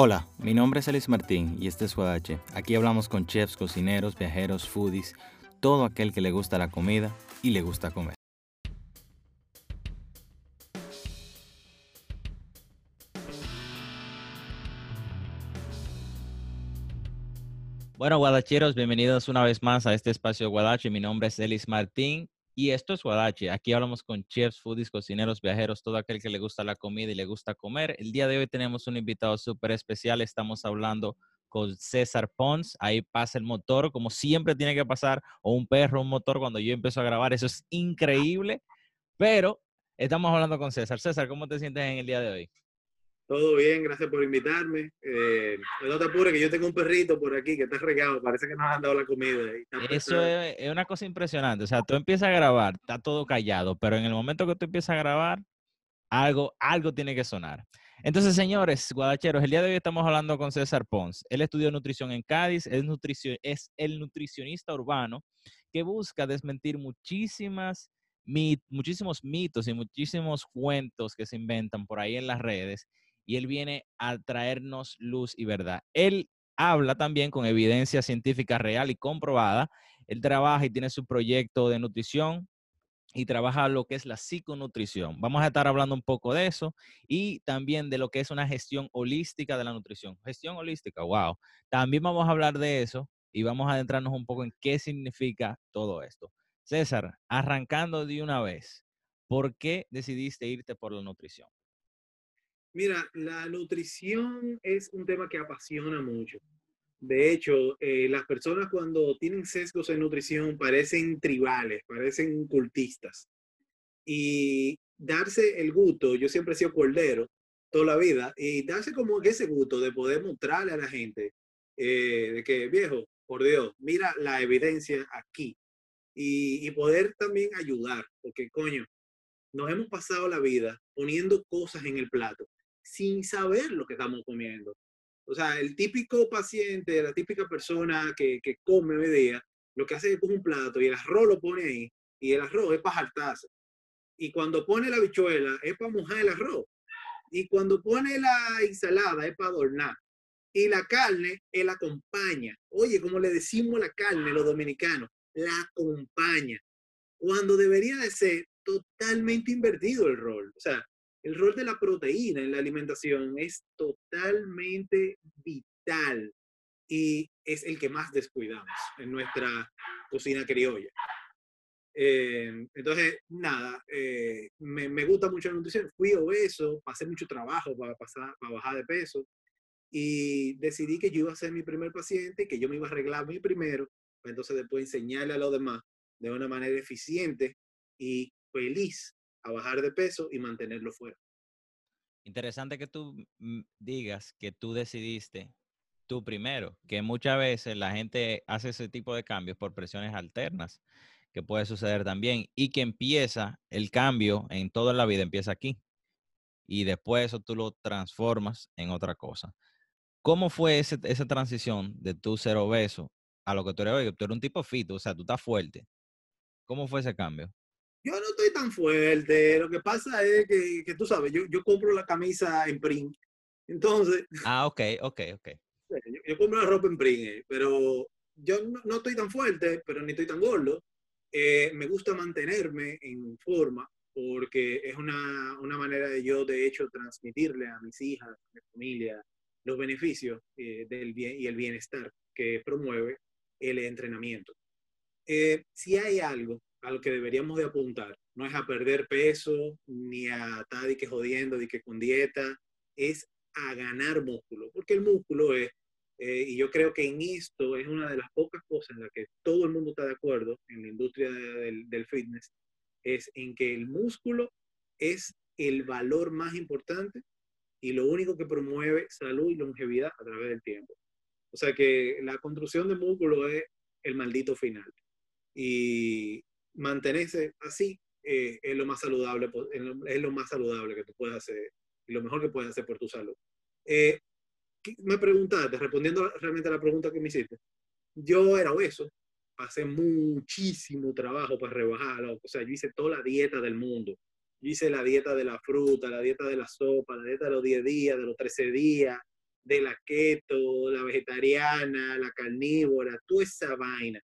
Hola, mi nombre es Elis Martín y este es Guadache. Aquí hablamos con chefs, cocineros, viajeros, foodies, todo aquel que le gusta la comida y le gusta comer. Bueno, guadacheros, bienvenidos una vez más a este espacio Guadache. Mi nombre es Elis Martín y esto es Guadache. Aquí hablamos con chefs, foodies, cocineros, viajeros, todo aquel que le gusta la comida y le gusta comer. El día de hoy tenemos un invitado súper especial. Estamos hablando con César Pons. Ahí pasa el motor, como siempre tiene que pasar, o un perro, un motor cuando yo empiezo a grabar. Eso es increíble. Pero estamos hablando con César. César, ¿cómo te sientes en el día de hoy? Todo bien, gracias por invitarme. Eh, no te apures, que yo tengo un perrito por aquí que está regado, parece que nos han dado la comida. Eso es, es, una cosa impresionante. O sea, tú empiezas a grabar, está todo callado, pero en el momento que tú empiezas a grabar, algo, algo tiene que sonar. Entonces, señores, guadacheros, el día de hoy estamos hablando con César Pons. Él estudió nutrición en Cádiz, es, nutricio, es el nutricionista urbano que busca desmentir muchísimas mit, muchísimos mitos y muchísimos cuentos que se inventan por ahí en las redes y él viene a traernos luz y verdad. Él habla también con evidencia científica real y comprobada. Él trabaja y tiene su proyecto de nutrición y trabaja lo que es la psiconutrición. Vamos a estar hablando un poco de eso y también de lo que es una gestión holística de la nutrición. Gestión holística, wow. También vamos a hablar de eso y vamos a adentrarnos un poco en qué significa todo esto. César, arrancando de una vez, ¿por qué decidiste irte por la nutrición? Mira, la nutrición es un tema que apasiona mucho. De hecho, eh, las personas cuando tienen sesgos en nutrición parecen tribales, parecen cultistas. Y darse el gusto, yo siempre he sido cordero toda la vida, y darse como ese gusto de poder mostrarle a la gente eh, de que, viejo, por Dios, mira la evidencia aquí. Y, y poder también ayudar, porque coño, nos hemos pasado la vida poniendo cosas en el plato sin saber lo que estamos comiendo. O sea, el típico paciente, la típica persona que, que come hoy día, lo que hace es coge un plato y el arroz lo pone ahí, y el arroz es para jaltarse. Y cuando pone la bichuela es para mojar el arroz. Y cuando pone la ensalada es para adornar. Y la carne, él acompaña. Oye, como le decimos la carne los dominicanos, la acompaña. Cuando debería de ser totalmente invertido el rol. O sea, el rol de la proteína en la alimentación es totalmente vital y es el que más descuidamos en nuestra cocina criolla. Eh, entonces, nada, eh, me, me, gusta mucho la nutrición. Fui obeso, pasé mucho trabajo para, pasar, para bajar de peso y decidí que yo iba a ser mi primer paciente, que yo me iba a arreglar mi primero, para entonces después enseñarle a los demás de una manera eficiente y feliz a bajar de peso y mantenerlo fuera. Interesante que tú digas que tú decidiste tú primero, que muchas veces la gente hace ese tipo de cambios por presiones alternas, que puede suceder también, y que empieza el cambio en toda la vida, empieza aquí, y después eso tú lo transformas en otra cosa. ¿Cómo fue ese, esa transición de tú ser obeso a lo que tú eres hoy? Tú eres un tipo fito, o sea, tú estás fuerte. ¿Cómo fue ese cambio? Yo no estoy tan fuerte. Lo que pasa es que, que tú sabes, yo, yo, compro la camisa en print. Entonces. Ah, ok, ok, ok. Yo, yo compro la ropa en print, eh, pero yo no, no, estoy tan fuerte, pero ni estoy tan gordo. Eh, me gusta mantenerme en forma porque es una, una, manera de yo, de hecho, transmitirle a mis hijas, a mi familia, los beneficios eh, del bien y el bienestar que promueve el entrenamiento. Eh, si hay algo a lo que deberíamos de apuntar. No es a perder peso, ni a estar que jodiendo, de que con dieta, es a ganar músculo, porque el músculo es, eh, y yo creo que en esto es una de las pocas cosas en las que todo el mundo está de acuerdo en la industria del, del fitness, es en que el músculo es el valor más importante y lo único que promueve salud y longevidad a través del tiempo. O sea que la construcción de músculo es el maldito final. Y, mantenerse así eh, es lo más saludable, es lo más saludable que tú puedes hacer y lo mejor que puedes hacer por tu salud. Eh, me preguntaste, respondiendo realmente a la pregunta que me hiciste, yo era obeso, pasé muchísimo trabajo para rebajarlo, o sea, yo hice toda la dieta del mundo. Yo hice la dieta de la fruta, la dieta de la sopa, la dieta de los 10 días, de los 13 días, de la keto, la vegetariana, la carnívora, toda esa vaina.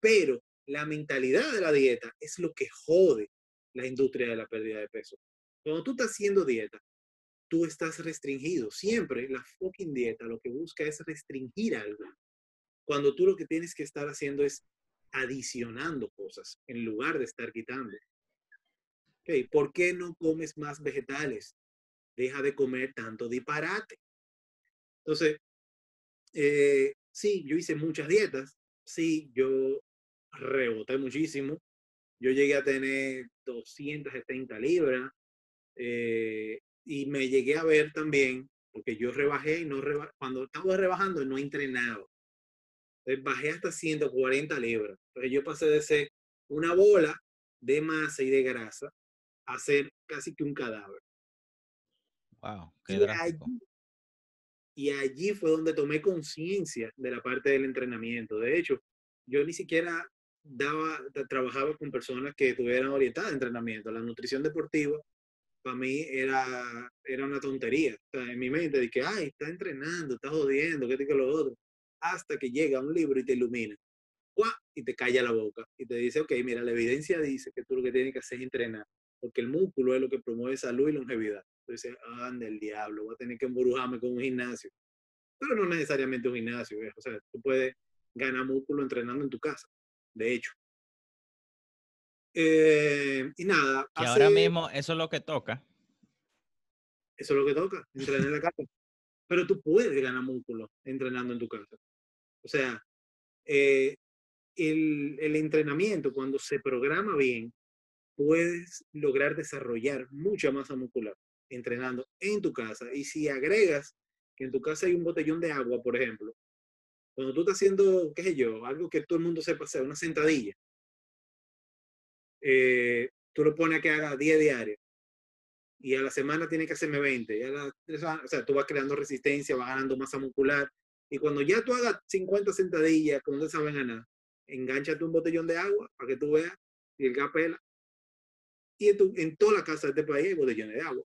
Pero la mentalidad de la dieta es lo que jode la industria de la pérdida de peso. Cuando tú estás haciendo dieta, tú estás restringido. Siempre la fucking dieta lo que busca es restringir algo. Cuando tú lo que tienes que estar haciendo es adicionando cosas en lugar de estar quitando. Okay, ¿Por qué no comes más vegetales? Deja de comer tanto disparate. Entonces, eh, sí, yo hice muchas dietas. Sí, yo reboté muchísimo. Yo llegué a tener 270 libras. Eh, y me llegué a ver también, porque yo rebajé y no rebajé, cuando estaba rebajando no entrenaba. Entonces bajé hasta 140 libras. Entonces yo pasé de ser una bola de masa y de grasa a ser casi que un cadáver. Wow, qué y allí, y allí fue donde tomé conciencia de la parte del entrenamiento. De hecho, yo ni siquiera daba, trabajaba con personas que estuvieran orientadas a entrenamiento. La nutrición deportiva para mí era, era una tontería. en mi mente, que, ay, está entrenando, está jodiendo, qué que lo otro. Hasta que llega un libro y te ilumina. Y te calla la boca. Y te dice, ok, mira, la evidencia dice que tú lo que tienes que hacer es entrenar. Porque el músculo es lo que promueve salud y longevidad. Entonces, anda el diablo, voy a tener que embrujarme con un gimnasio. Pero no necesariamente un gimnasio. O sea, tú puedes ganar músculo entrenando en tu casa. De hecho, eh, y nada. Y ahora mismo eso es lo que toca. Eso es lo que toca, entrenar en la casa. Pero tú puedes ganar músculo entrenando en tu casa. O sea, eh, el, el entrenamiento, cuando se programa bien, puedes lograr desarrollar mucha masa muscular entrenando en tu casa. Y si agregas que en tu casa hay un botellón de agua, por ejemplo, cuando tú estás haciendo, qué sé yo, algo que todo el mundo sepa hacer, una sentadilla, eh, tú lo pones a que haga 10 diarios y a la semana tiene que hacerme 20. o sea, tú vas creando resistencia, vas ganando masa muscular. Y cuando ya tú hagas 50 sentadillas, cuando no saben ganar, enganchate un botellón de agua para que tú veas y el capela. Y en, en toda la casa de este país hay botellones de agua.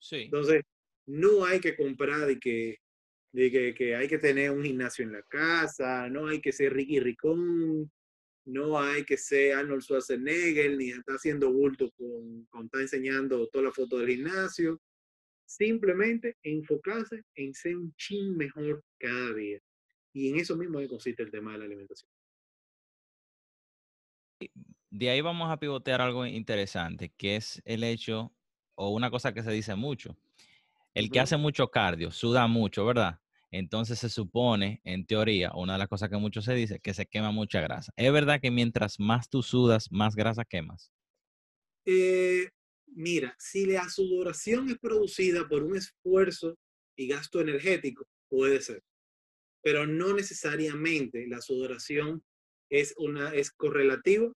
Sí. Entonces, no hay que comprar de que, de que, que, hay que tener un gimnasio en la casa, no hay que ser Ricky Ricón, no hay que ser Arnold Schwarzenegger, ni está haciendo bulto con, con está enseñando toda la foto del gimnasio. Simplemente enfocarse en ser un chin mejor cada día. Y en eso mismo consiste el tema de la alimentación. De ahí vamos a pivotear algo interesante, que es el hecho, o una cosa que se dice mucho. El que hace mucho cardio, suda mucho, ¿verdad? entonces se supone, en teoría, una de las cosas que mucho se dice, que se quema mucha grasa. ¿Es verdad que mientras más tú sudas, más grasa quemas? Eh, mira, si la sudoración es producida por un esfuerzo y gasto energético, puede ser. Pero no necesariamente la sudoración es, una, es correlativa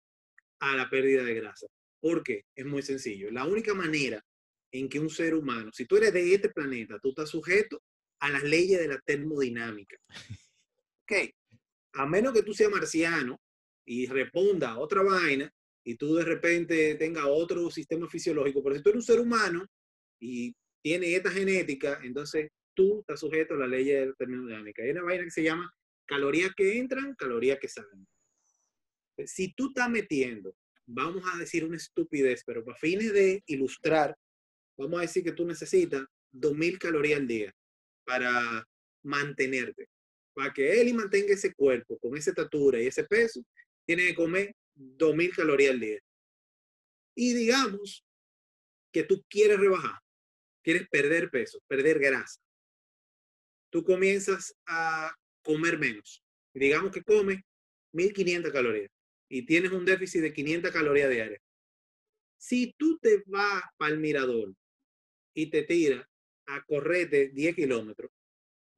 a la pérdida de grasa. ¿Por qué? Es muy sencillo. La única manera en que un ser humano, si tú eres de este planeta, tú estás sujeto a las leyes de la termodinámica. Ok, a menos que tú seas marciano y responda a otra vaina y tú de repente tengas otro sistema fisiológico, pero si tú eres un ser humano y tienes esta genética, entonces tú estás sujeto a la ley de la termodinámica. Hay una vaina que se llama calorías que entran, calorías que salen. Si tú estás metiendo, vamos a decir una estupidez, pero para fines de ilustrar, vamos a decir que tú necesitas 2.000 calorías al día para mantenerte. Para que y mantenga ese cuerpo con esa estatura y ese peso, tiene que comer 2.000 calorías al día. Y digamos que tú quieres rebajar, quieres perder peso, perder grasa. Tú comienzas a comer menos. Digamos que comes 1.500 calorías y tienes un déficit de 500 calorías diarias. Si tú te vas al mirador y te tiras a correrte 10 kilómetros,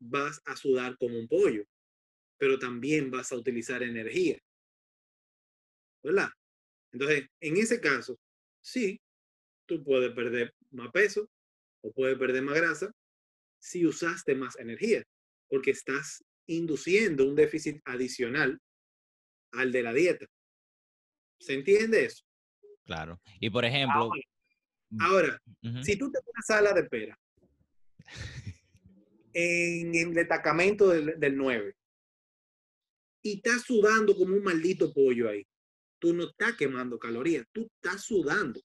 vas a sudar como un pollo, pero también vas a utilizar energía. ¿Verdad? Entonces, en ese caso, sí, tú puedes perder más peso o puedes perder más grasa si usaste más energía, porque estás induciendo un déficit adicional al de la dieta. ¿Se entiende eso? Claro. Y por ejemplo... Ahora, si tú te pones sala de pera en el destacamento del, del 9 y estás sudando como un maldito pollo ahí. Tú no estás quemando calorías, tú estás sudando.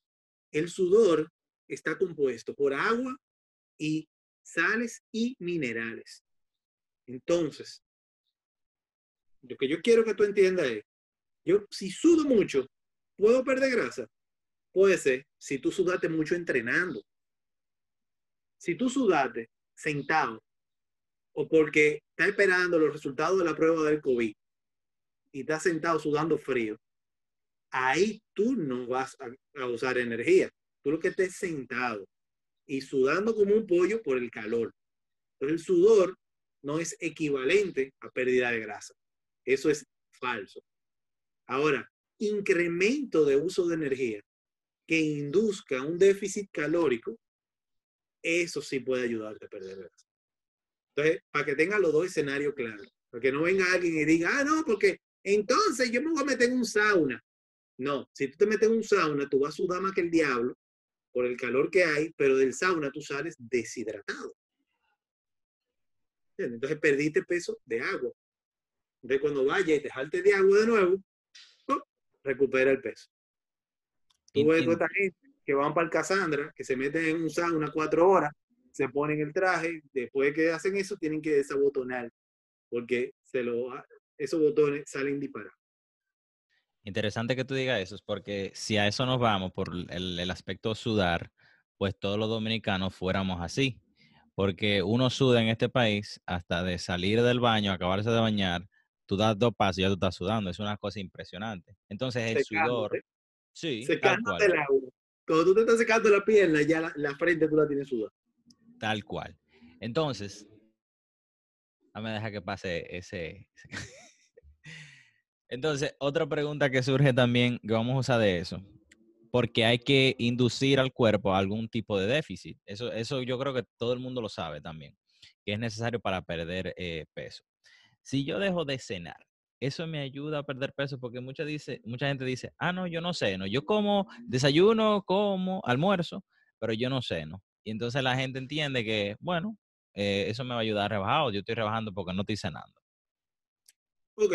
El sudor está compuesto por agua y sales y minerales. Entonces, lo que yo quiero que tú entiendas es, yo si sudo mucho, ¿puedo perder grasa? Puede ser si tú sudaste mucho entrenando. Si tú sudaste sentado o porque estás esperando los resultados de la prueba del COVID y estás sentado sudando frío, ahí tú no vas a, usar energía. Tú lo que estés sentado y sudando como un pollo por el calor. Entonces el sudor no es equivalente a pérdida de grasa. Eso es falso. Ahora, incremento de uso de energía que induzca un déficit calórico, eso sí puede ayudarte a perder grasa. Entonces, para que tenga los dos escenarios claros, para que no venga alguien y diga, ah, no, porque entonces yo me voy a meter en un sauna. No, si tú te metes en un sauna, tú vas a sudar más que el diablo por el calor que hay, pero del sauna tú sales deshidratado. Entonces perdiste peso de agua. Entonces cuando vaya y te jalte de agua de nuevo, recupera el peso. Tú ves toda esta gente que van para el Casandra, que se meten en un sauna cuatro horas, se ponen el traje, después que hacen eso tienen que desabotonar, porque se lo, esos botones salen disparados. Interesante que tú digas eso, porque si a eso nos vamos por el, aspecto sudar, pues todos los dominicanos fuéramos así. Porque uno suda en este país hasta de salir del baño, acabarse de bañar, tú das dos pasos y ya tú estás sudando. Es una cosa impresionante. Entonces el sudor. Sí. Secándote el agua. Cuando tú te estás secando la pierna, ya la, la frente tú la tienes sudada. Tal cual. Entonces, no me deja que pase ese. Entonces, otra pregunta que surge también, que vamos a usar de eso, porque hay que inducir al cuerpo a algún tipo de déficit. Eso, eso yo creo que todo el mundo lo sabe también, que es necesario para perder eh, peso. Si yo dejo de cenar, eso me ayuda a perder peso porque mucha, dice, mucha gente dice, ah, no, yo no ceno, yo como desayuno, como almuerzo, pero yo no ceno. Y entonces la gente entiende que, bueno, eh, eso me va a ayudar a rebajar o yo estoy rebajando porque no estoy cenando. Ok,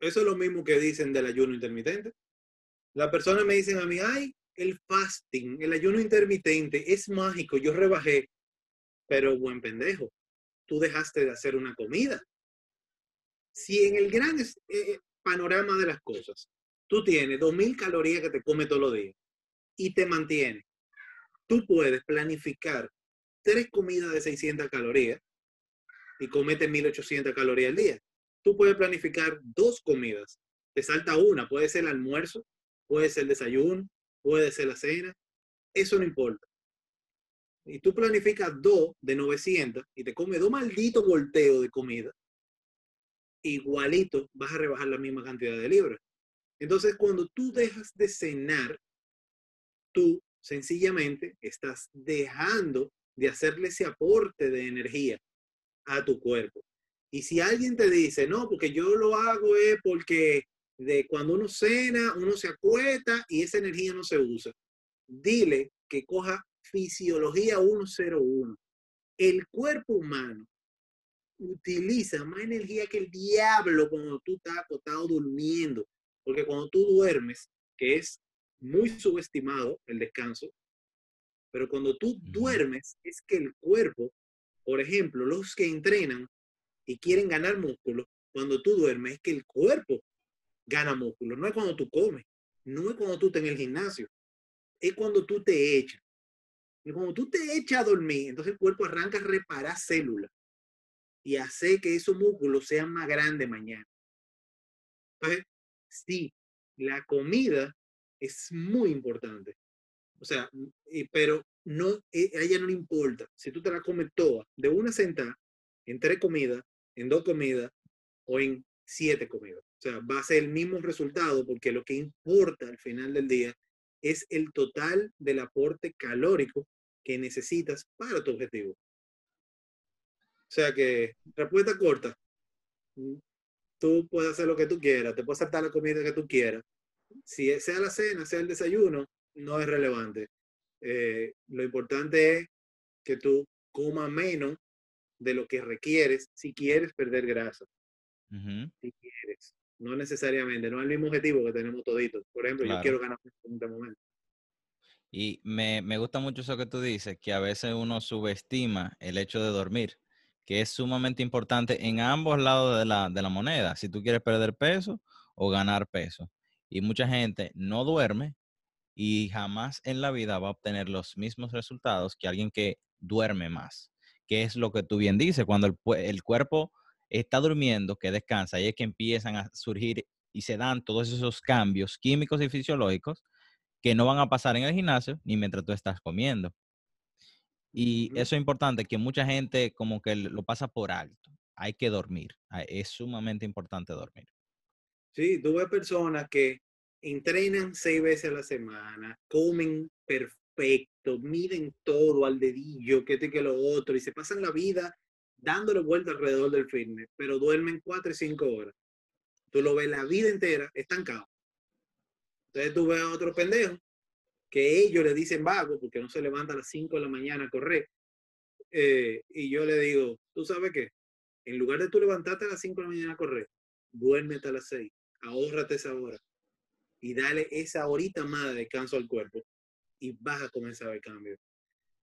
eso es lo mismo que dicen del ayuno intermitente. Las personas me dicen a mí, ay, el fasting, el ayuno intermitente es mágico, yo rebajé, pero buen pendejo, tú dejaste de hacer una comida. Si en el gran eh, eh, panorama de las cosas, tú tienes 2.000 calorías que te come todos los días y te mantiene, tú puedes planificar tres comidas de 600 calorías y comete 1.800 calorías al día tú puedes planificar dos comidas. Te salta una, puede ser el almuerzo, puede ser el desayuno, puede ser la cena. Eso no importa. Y tú planificas dos de 900 y te comes dos malditos volteos de comida, igualito vas a rebajar la misma cantidad de libras. Entonces, cuando tú dejas de cenar, tú sencillamente estás dejando de hacerle ese aporte de energía a tu cuerpo. Y si alguien te dice, no, porque yo lo hago es porque de cuando uno cena, uno se acuesta y esa energía no se usa. Dile que coja fisiología 101. El cuerpo humano utiliza más energía que el diablo cuando tú estás acostado durmiendo. Porque cuando tú duermes, que es muy subestimado el descanso, pero cuando tú duermes es que el cuerpo, por ejemplo, los que entrenan y quieren ganar músculo, cuando tú duermes es que el cuerpo gana músculo. No es cuando tú comes, no es cuando tú estás en el gimnasio, es cuando tú te echas. Y cuando tú te echas a dormir, entonces el cuerpo arranca a reparar células y hace que esos músculos sean más grandes mañana. Entonces, sí, la comida es muy importante. O sea, pero no, e, a ella no le importa. Si tú te la comes toda de una sentada, en tres comidas, en dos comidas o en siete comidas. O sea, va a ser el mismo resultado porque lo que importa al final del día es el total del aporte calórico que necesitas para tu objetivo. O sea que, respuesta corta, tú puedes hacer lo que tú quieras, te puedes saltar la comida que tú quieras. Si sea la cena, sea el desayuno, no es relevante. Eh, lo importante es que tú comas menos de lo que requieres si quieres perder grasa. Si quieres. No necesariamente, no es el mismo objetivo que tenemos toditos. Por ejemplo, Claro. yo quiero ganar en este momento. Y me, me gusta mucho eso que tú dices, que a veces uno subestima el hecho de dormir, que es sumamente importante en ambos lados de la, de la moneda, si tú quieres perder peso o ganar peso. Y mucha gente no duerme y jamás en la vida va a obtener los mismos resultados que alguien que duerme más, que es lo que tú bien dices, cuando el, el cuerpo está durmiendo, que descansa, y es que empiezan a surgir y se dan todos esos cambios químicos y fisiológicos que no van a pasar en el gimnasio ni mientras tú estás comiendo. Y Ujú. eso es importante, que mucha gente como que lo pasa por alto. Hay que dormir. Es sumamente importante dormir. Sí, tú ves personas que entrenan seis veces a la semana, comen perfecto, miden todo al dedillo, que este que lo otro, y se pasan la vida dándole vuelta alrededor del fitness, pero duermen cuatro y cinco horas. Tú lo ves la vida entera estancado. Entonces tú ves a otro pendejo que ellos le dicen vago porque no se levanta a las 5 de la mañana a correr. Eh, y yo le digo, ¿tú sabes qué? En lugar de tú levantarte a las 5 de la mañana a correr, duérmete a las 6, ahórrate esa hora y dale esa horita más de descanso al cuerpo y vas a comenzar ver cambio.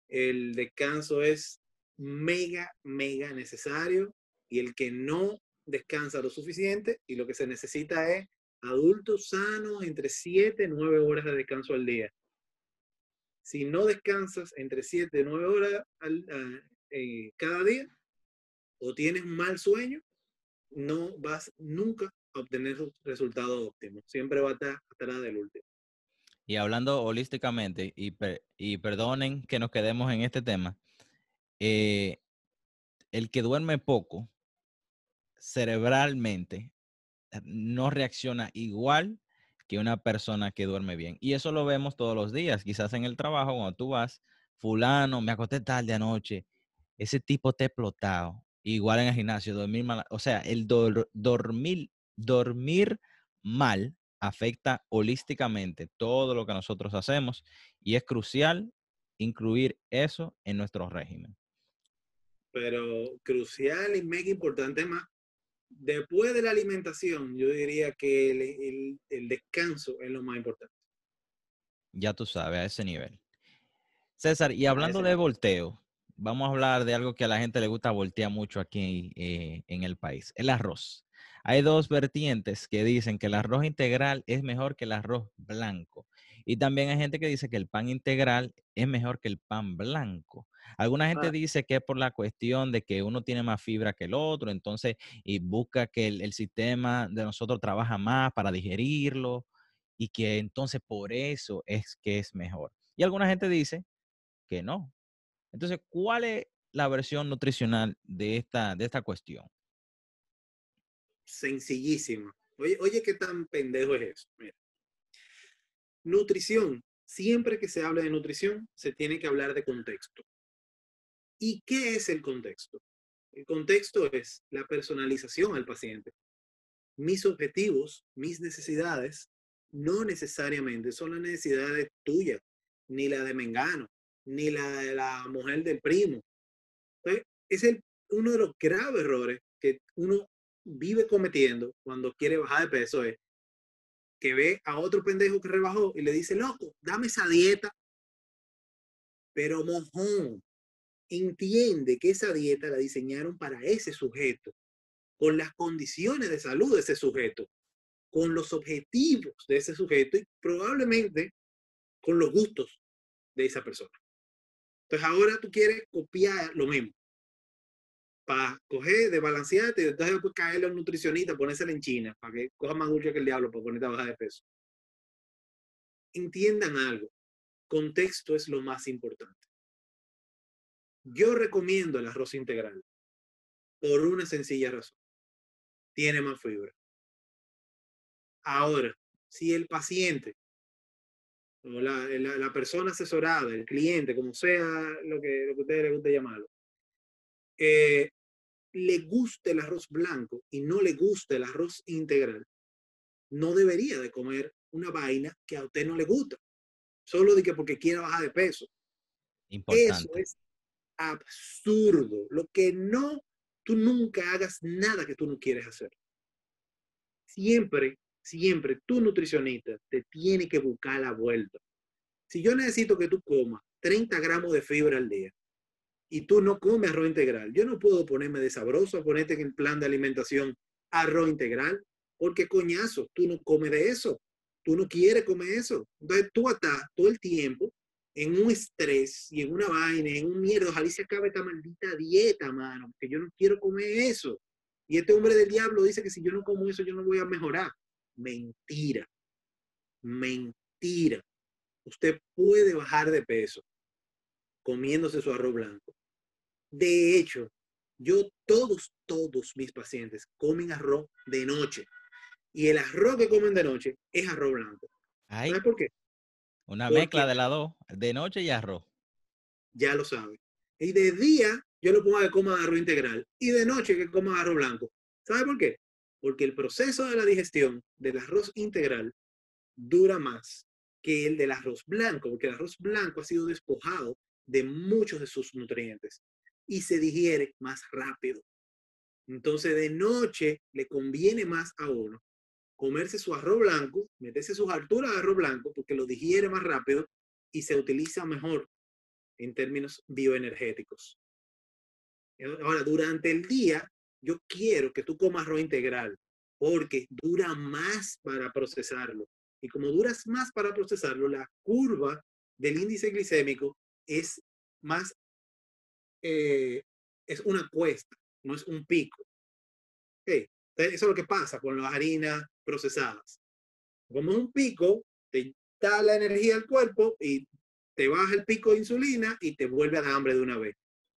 El descanso es mega, mega necesario y el que no descansa lo suficiente y lo que se necesita es adultos sanos entre 7 y 9 horas de descanso al día. Si no descansas entre 7 y 9 horas eh, cada día o tienes un mal sueño, no vas nunca a obtener resultados óptimos. Siempre va a estar atrás del último. Y hablando holísticamente, y, per- y perdonen que nos quedemos en este tema, eh, el que duerme poco cerebralmente eh, no reacciona igual que una persona que duerme bien. Y eso lo vemos todos los días, quizás en el trabajo, cuando tú vas, fulano, me acosté tarde anoche, ese tipo te ha explotado. Igual en el gimnasio, dormir mal, o sea, el dor- dormir, dormir mal afecta holísticamente todo lo que nosotros hacemos y es crucial incluir eso en nuestro régimen. Pero crucial y mega importante más. Después de la alimentación, yo diría que el, el- el descanso es lo más importante. Ya tú sabes, a ese nivel. César, y hablando de volteo, vamos a hablar de algo que a la gente le gusta voltear mucho aquí eh, en el país, el arroz. Hay dos vertientes que dicen que el arroz integral es mejor que el arroz blanco. Y también hay gente que dice que el pan integral es mejor que el pan blanco. Alguna gente Ah. dice que es por la cuestión de que uno tiene más fibra que el otro, entonces, y busca que el, el sistema de nosotros trabaja más para digerirlo y que entonces por eso es que es mejor. Y alguna gente dice que no. Entonces, ¿cuál es la versión nutricional de esta, de esta cuestión? Sencillísimo. Oye, oye, qué tan pendejo es eso. Mira. Nutrición. Siempre que se habla de nutrición, se tiene que hablar de contexto. ¿Y qué es el contexto? El contexto es la personalización al paciente. Mis objetivos, mis necesidades, no necesariamente son las necesidades tuyas, ni la de Mengano, ni la de la mujer del primo. Entonces, es el, uno de los graves errores que uno vive cometiendo cuando quiere bajar de peso es que ve a otro pendejo que rebajó y le dice, loco, dame esa dieta. Pero mojón, entiende que esa dieta la diseñaron para ese sujeto, con las condiciones de salud de ese sujeto, con los objetivos de ese sujeto y probablemente con los gustos de esa persona. Entonces ahora tú quieres copiar lo mismo. Para coger, desbalancearte entonces después caerle a un nutricionista, ponérsela en China, para que coja más dulce que el diablo para ponerte a bajar de peso. Entiendan algo. Contexto es lo más importante. Yo recomiendo el arroz integral por una sencilla razón. Tiene más fibra. Ahora, si el paciente o la, la- la persona asesorada, el cliente, como sea lo que, lo que ustedes les guste llamarlo, eh, le guste el arroz blanco y no le gusta el arroz integral, no debería de comer una vaina que a usted no le gusta, solo de que porque quiera bajar de peso. Eso Importante. es absurdo. Lo que no, tú nunca hagas nada que tú no quieres hacer. Siempre, siempre tu nutricionista te tiene que buscar la vuelta. Si yo necesito que tú comas 30 gramos de fibra al día y tú no comes arroz integral, yo no puedo ponerme de sabroso a ponerte en el plan de alimentación arroz integral, porque coñazo, tú no comes de eso, tú no quieres comer eso. Entonces tú estás todo el tiempo en un estrés y en una vaina, en un mierda, ojalá se acabe esta maldita dieta, mano, que yo no quiero comer eso. Y este hombre del diablo dice que si yo no como eso, yo no voy a mejorar. Mentira. Mentira. Usted puede bajar de peso comiéndose su arroz blanco. De hecho, yo todos, todos mis pacientes comen arroz de noche. Y el arroz que comen de noche es arroz blanco. ¿Sabes por qué? Una mezcla de las dos, de noche y arroz. Ya lo sabe. Y de día yo lo pongo a que coma arroz integral y de noche que coma arroz blanco. ¿Sabe por qué? Porque el proceso de la digestión del arroz integral dura más que el del arroz blanco, porque el arroz blanco ha sido despojado de muchos de sus nutrientes y se digiere más rápido. Entonces de noche le conviene más a uno comerse su arroz blanco, meterse sus alturas de arroz blanco porque lo digiere más rápido y se utiliza mejor en términos bioenergéticos. Ahora, durante el día, yo quiero que tú comas arroz integral porque dura más para procesarlo. Y como duras más para procesarlo, la curva del índice glicémico es más, eh, es una cuesta, no es un pico. Okay. Eso es lo que pasa con las harinas procesadas. Como un pico, te da la energía al cuerpo y te baja el pico de insulina y te vuelve a dar hambre de una vez.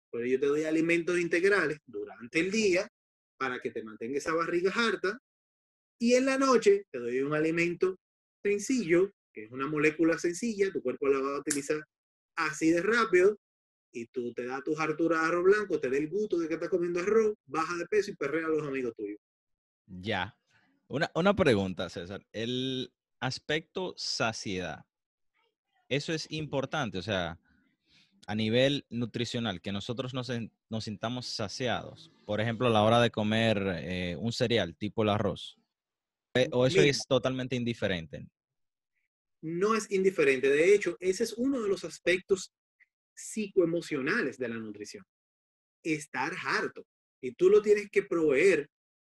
Por ello te doy alimentos integrales durante el día para que te mantenga esa barriga harta y en la noche te doy un alimento sencillo, que es una molécula sencilla, tu cuerpo la va a utilizar así de rápido y tú te das tus harturas de arroz blanco, te da el gusto de que estás comiendo arroz, baja de peso y perrea a los amigos tuyos. Ya. Una, pregunta, César. El aspecto saciedad, eso es importante, o sea, a nivel nutricional, que nosotros nos, nos sintamos saciados. Por ejemplo, a la hora de comer eh, un cereal tipo el arroz. Eh, ¿O eso es totalmente indiferente? No es indiferente. De hecho, ese es uno de los aspectos psicoemocionales de la nutrición. Estar harto. Y tú lo tienes que proveer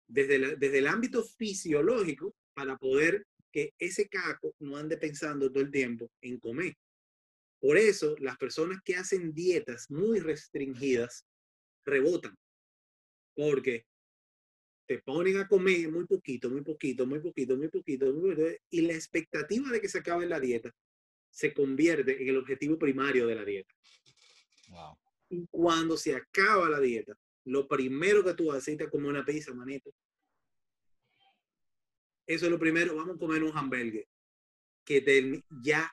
desde, el ámbito fisiológico para poder que ese caco no ande pensando todo el tiempo en comer. Por eso, las personas que hacen dietas muy restringidas rebotan, porque te ponen a comer muy poquito, muy poquito, muy poquito, muy poquito, y la expectativa de que se acabe la dieta se convierte en el objetivo primario de la dieta. Y cuando se acaba la dieta, lo primero que tú haces es comer una pizza, manito. Eso es lo primero. Vamos a comer un hamburger. Que ya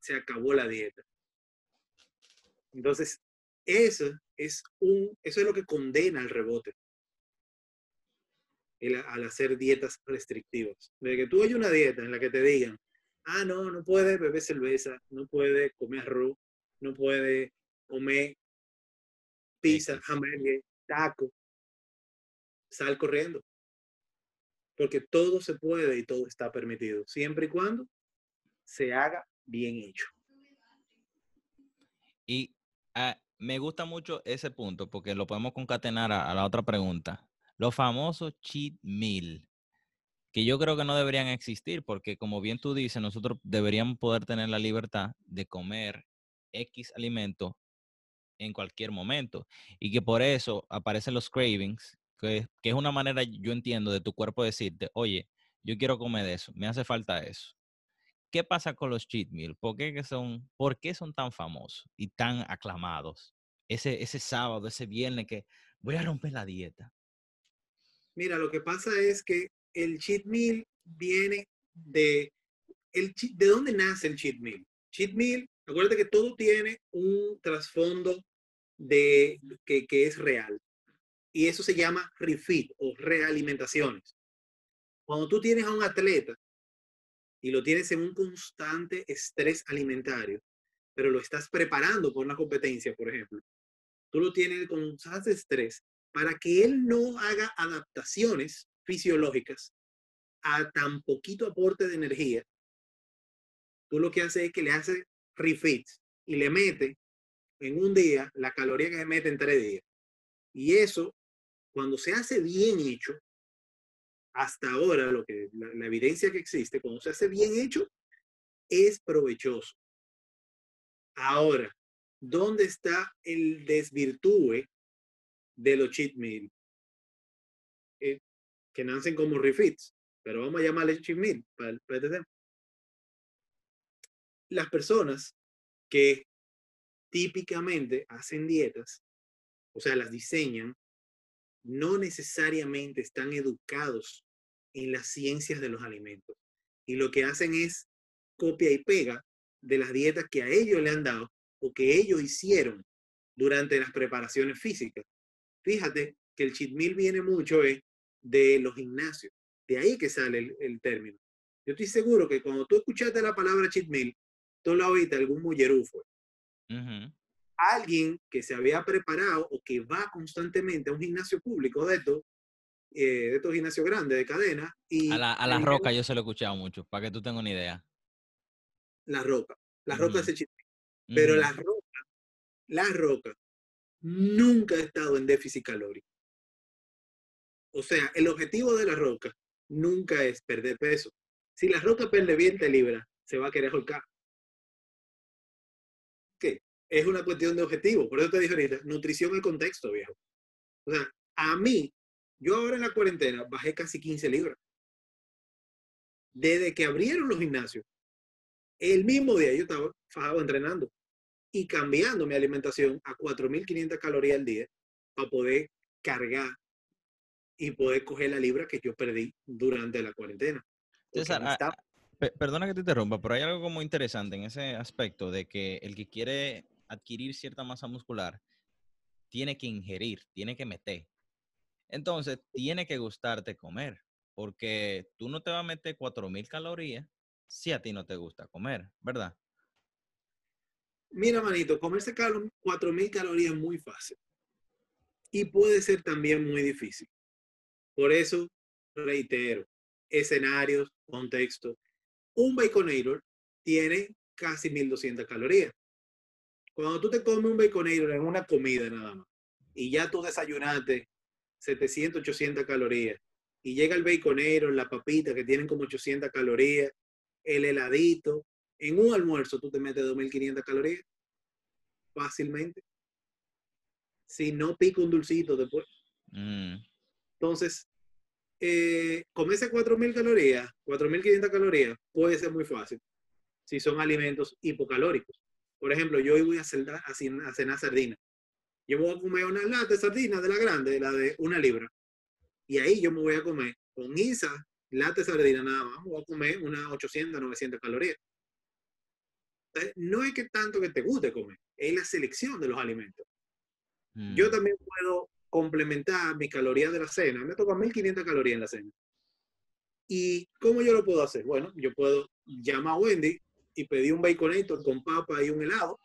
se acabó la dieta. Entonces, eso es, un, eso es lo que condena al rebote. al hacer dietas restrictivas. De que tú hay una dieta en la que te digan, ah, no, no puedes beber cerveza, no puedes comer arroz, no puedes comer pizza, hamburger, taco, sal corriendo. Porque todo se puede y todo está permitido, siempre y cuando se haga bien hecho. Y ah, me gusta mucho ese punto porque lo podemos concatenar a, la otra pregunta. Los famosos cheat meal, que yo creo que no deberían existir porque como bien tú dices, nosotros deberíamos poder tener la libertad de comer X alimento en cualquier momento y que por eso aparecen los cravings, que, es una manera, yo entiendo, de tu cuerpo decirte, oye, yo quiero comer eso, me hace falta eso. ¿Qué pasa con los cheat meal? ¿Por qué, son, ¿Por qué son tan famosos y tan aclamados? Ese, ese sábado, ese viernes que voy a romper la dieta. Mira, lo que pasa es que el cheat meal viene de, el, ¿de dónde nace el cheat meal? Cheat meal, acuérdate que todo tiene un trasfondo de, que, que es real. Y eso se llama refit o realimentaciones. Cuando tú tienes a un atleta y lo tienes en un constante estrés alimentario, pero lo estás preparando por una competencia, por ejemplo, tú lo tienes con de estrés para que él no haga adaptaciones fisiológicas a tan poquito aporte de energía. Tú lo que haces es que le hace refit y le mete en un día la caloría que se mete en tres días. Y eso, cuando se hace bien hecho, hasta ahora lo que la, evidencia que existe, cuando se hace bien hecho, es provechoso. Ahora, ¿dónde está el desvirtúe de los cheat meal? Que nacen como refits, pero vamos a llamarle meal para, este tema. Las personas que típicamente hacen dietas, o sea, las diseñan, no necesariamente están educados en las ciencias de los alimentos. Y lo que hacen es copia y pega de las dietas que a ellos le han dado o que ellos hicieron durante las preparaciones físicas. Fíjate que el cheat meal viene mucho eh, de los gimnasios. De ahí que sale el, término. Yo estoy seguro que cuando tú escuchaste la palabra cheat meal, tú la oíste algún mullerufo alguien que se había preparado o que va constantemente a un gimnasio público de estos, eh, de estos gimnasios grandes de cadena. Y a la, a la roca yo se lo he escuchado mucho, para que tú tengas una idea. La roca. La roca se Pero la roca, la roca nunca ha estado en déficit calórico. O sea, el objetivo de la roca nunca es perder peso. Si la roca pierde 20 libras, se va a querer holcar es una cuestión de objetivo. Por eso te dije ahorita, nutrición y contexto, viejo. O sea, a mí, yo ahora en la cuarentena bajé casi 15 libras. Desde que abrieron los gimnasios, el mismo día yo estaba fajado entrenando y cambiando mi alimentación a 4.500 calorías al día para poder cargar y poder coger la libra que yo perdí durante la cuarentena. César, ah, perdona que te interrumpa, pero hay algo como interesante en ese aspecto de que el que quiere adquirir cierta masa muscular, tiene que ingerir, tiene que meter. Entonces, tiene que gustarte comer, porque tú no te vas a meter 4.000 calorías si a ti no te gusta comer, ¿verdad? Mira, manito, comerse 4.000 calorías es muy fácil y puede ser también muy difícil. Por eso, reitero, escenarios, contexto. Un Baconator tiene casi 1.200 calorías. Cuando tú te comes un baconero en una comida nada más, y ya tú desayunaste 700, 800 calorías, y llega el baconero, la papita que tienen como 800 calorías, el heladito, en un almuerzo tú te metes 2.500 calorías fácilmente. Si no pico un dulcito después. Mm. Entonces, eh, comerse 4.000 calorías, 4.500 calorías, puede ser muy fácil si son alimentos hipocalóricos. Por ejemplo, yo hoy voy a, cenar, a cenar sardina. Yo voy a comer una lata de sardina de la grande, la de una libra. Y ahí yo me voy a comer con esa lata de sardina nada más, voy a comer unas 800, 900 calorías. no es que tanto que te guste comer, es la selección de los alimentos. Yo mm. también puedo complementar mis calorías de la cena. Me toca 1500 calorías en la cena. ¿Y cómo yo lo puedo hacer? Bueno, yo puedo llamar a Wendy y pedí un baconator con papa y un helado.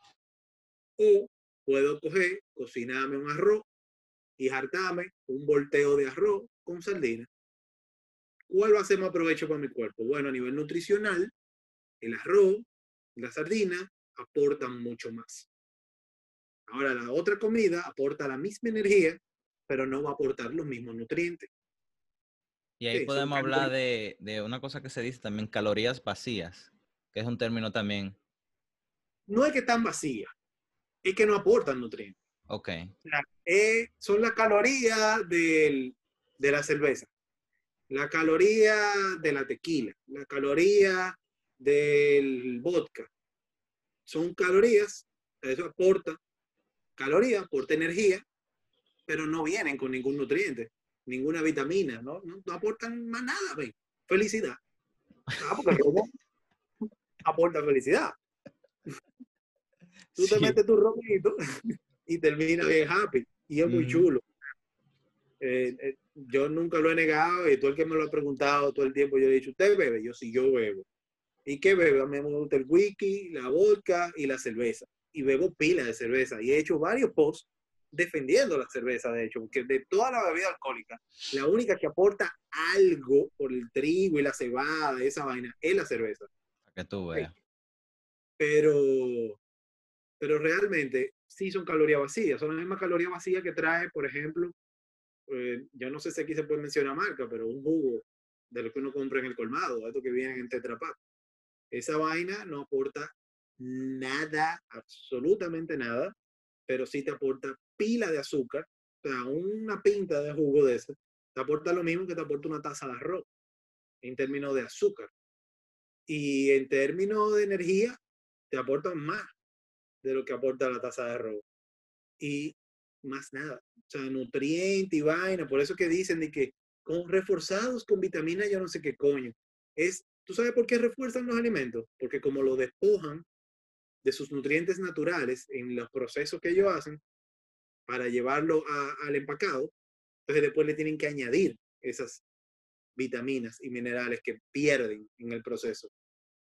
O puedo coger, cocinarme un arroz y hartarme un volteo de arroz con sardina. ¿Cuál va a ser más provecho para mi cuerpo? Bueno, a nivel nutricional, el arroz, la sardina aportan mucho más. Ahora, la otra comida aporta la misma energía, pero no va a aportar los mismos nutrientes. Y ahí podemos hablar de, de, una cosa que se dice también, calorías vacías es un término también. No es que están vacías, es que no aportan nutrientes. Ok. Eh, son las calorías de la cerveza, la caloría de la tequila, la caloría del vodka. Son calorías, eso aporta calorías, aporta energía, pero no vienen con ningún nutriente, ninguna vitamina, no, no, aportan más nada, ¿ven? Felicidad. Ah, porque aporta felicidad. Tú te metes tu romito y termina bien happy. Y es muy chulo. Eh, eh, yo nunca lo he negado y todo el que me lo ha preguntado todo el tiempo, yo he dicho, ¿usted bebe? Yo sí, yo bebo. ¿Y qué? A mí me gusta el whisky, la vodka y la cerveza. Y bebo pila de cerveza. Y he hecho varios posts defendiendo la cerveza, de hecho, porque de toda la bebida alcohólica, la única que aporta algo por el trigo y la cebada, esa vaina, es la cerveza. Que tú veas. Pero, pero realmente sí son calorías vacías, son las mismas calorías vacías que trae, por ejemplo, eh, yo no sé si aquí se puede mencionar marca, pero un jugo de lo que uno compra en el colmado, esto que viene en Tetra Pak. Esa vaina no aporta nada, absolutamente nada, pero sí te aporta pila de azúcar, o sea, una pinta de jugo de ese, te aporta lo mismo que te aporta una taza de arroz, en términos de azúcar. Y en términos de energía, te aporta más de lo que aporta la taza de arroz. Y más nada. O sea, nutriente y vaina. Por eso que dicen de que con reforzados con vitamina, yo no sé qué coño. Es, ¿Tú sabes por qué refuerzan los alimentos? Porque como lo despojan de sus nutrientes naturales en los procesos que ellos hacen para llevarlo al empacado, entonces después le tienen que añadir esas vitaminas y minerales que pierden en el proceso.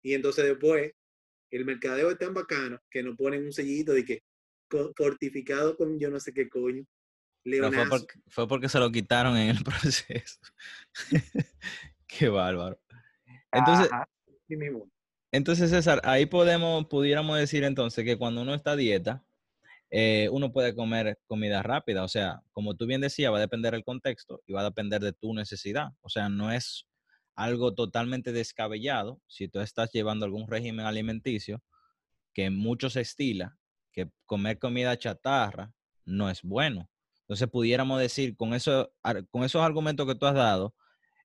Y entonces después el mercadeo es tan bacano que nos ponen un sellito de que fortificado con yo no sé qué coño. Fue porque, fue porque se lo quitaron en el proceso. qué bárbaro. Entonces, entonces, César, ahí podemos, pudiéramos decir entonces que cuando uno está a dieta, eh, uno puede comer comida rápida. O sea, como tú bien decías, va a depender del contexto y va a depender de tu necesidad. O sea, no es algo totalmente descabellado si tú estás llevando algún régimen alimenticio que mucho se estila que comer comida chatarra no es bueno. Entonces pudiéramos decir, con, eso, con esos argumentos que tú has dado,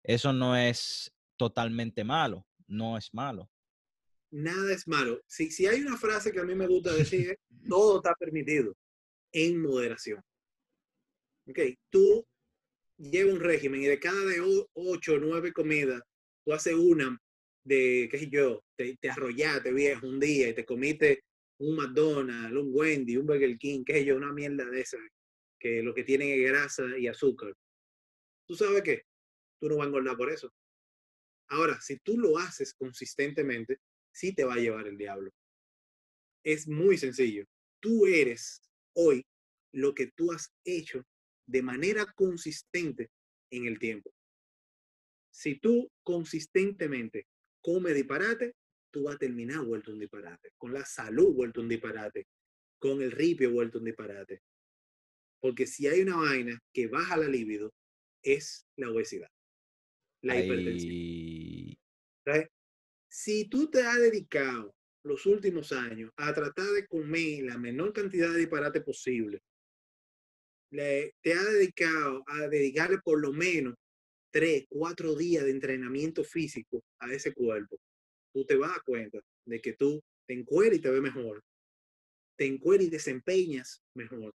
eso no es totalmente malo, no es malo. Nada es malo. Si, si hay una frase que a mí me gusta decir, todo está permitido en moderación. Ok, tú llevas un régimen y de cada de ocho o nueve comidas, tú haces una de, qué sé yo, te, te arrollaste viejo un día y te comiste un McDonald's, un Wendy, un Burger King, qué sé yo, una mierda de esa, que lo que tienen es grasa y azúcar. ¿Tú sabes qué? Tú no vas a engordar por eso. Ahora, si tú lo haces consistentemente, sí te va a llevar el diablo. Es muy sencillo. Tú eres hoy lo que tú has hecho de manera consistente en el tiempo. Si tú consistentemente comes disparate, tú vas a terminar vuelto un disparate, con la salud vuelto un disparate, con el ripio vuelto un disparate. Porque si hay una vaina que baja la libido, es la obesidad, la hipertensión. Si tú te has dedicado los últimos años a tratar de comer la menor cantidad de disparate posible, te has dedicado a dedicarle por lo menos tres, cuatro días de entrenamiento físico a ese cuerpo, tú te vas a cuenta de que tú te encueras y te ves mejor, te encueras y desempeñas mejor.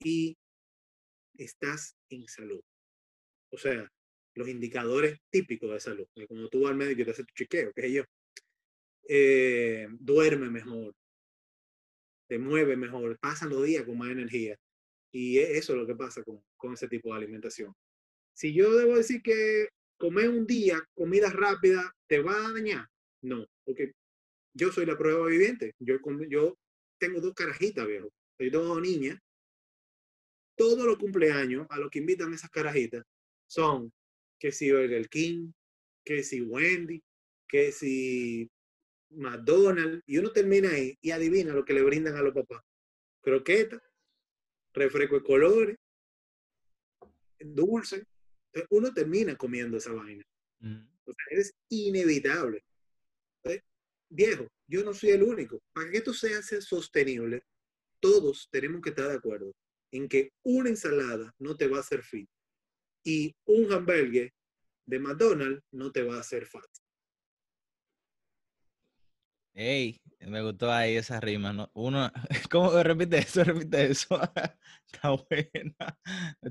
Y estás en salud. O sea, los indicadores típicos de salud. Como tú vas al médico y te hace tu chequeo, qué sé yo. Eh, duerme mejor, te mueve mejor, pasan los días con más energía. Y e, eso es lo que pasa con, con ese tipo de alimentación. Si yo debo decir que comer un día comida rápida te va a dañar. No, porque yo soy la prueba viviente. Yo, yo tengo dos carajitas, viejo. Soy dos niñas. Todos los cumpleaños a los que invitan esas carajitas son que si el King, que si Wendy, que si McDonald's, y uno termina ahí y adivina lo que le brindan a los papás. Croqueta, refresco de colores, dulce, uno termina comiendo esa vaina. Mm. es inevitable. viejo, yo no soy el único. Para que esto sea sostenible, todos tenemos que estar de acuerdo en que una ensalada no te va a hacer fit y un hamburger de McDonald's no te va a hacer fat. Hey, me gustó ahí esa rima, ¿no? Uno, ¿cómo repite eso? Repite eso. Está buena.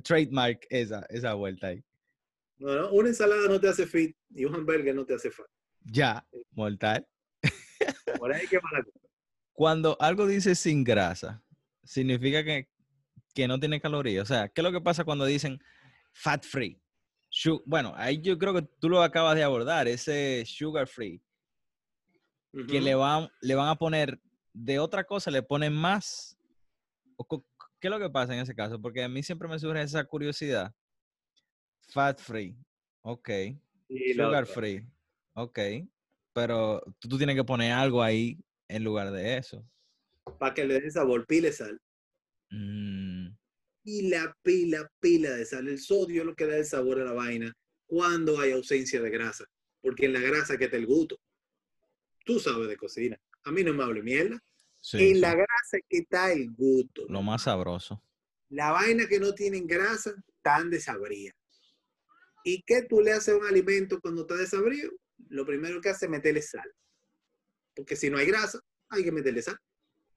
Trademark esa, esa vuelta ahí. No, una ensalada no te hace fit y un hamburger no te hace fat. Ya, mortal. Por ahí que Cuando algo dice sin grasa, significa que, que no tiene calorías. O sea, ¿qué es lo que pasa cuando dicen fat free? bueno, ahí yo creo que tú lo acabas de abordar, ese sugar free. Que le van, le van a poner de otra cosa, le ponen más. ¿qué es lo que pasa en ese caso? Porque a mí siempre me surge esa curiosidad. Fat free, ok. Sugar free, ok. Pero tú, tienes que poner algo ahí en lugar de eso. Para que le dé sabor, pile sal. Mm. Pila, pila, pila de sal. El sodio es lo que da el sabor a la vaina cuando hay ausencia de grasa. Porque en la grasa que te el gusto. Tú sabes de cocina. A mí no me hable mierda. en la grasa que está el gusto. Lo más sabroso. La vaina que no tienen grasa, tan desabría. ¿Y qué tú le haces a un alimento cuando está desabrido? Lo primero que hace es meterle sal. Porque si no hay grasa, hay que meterle sal.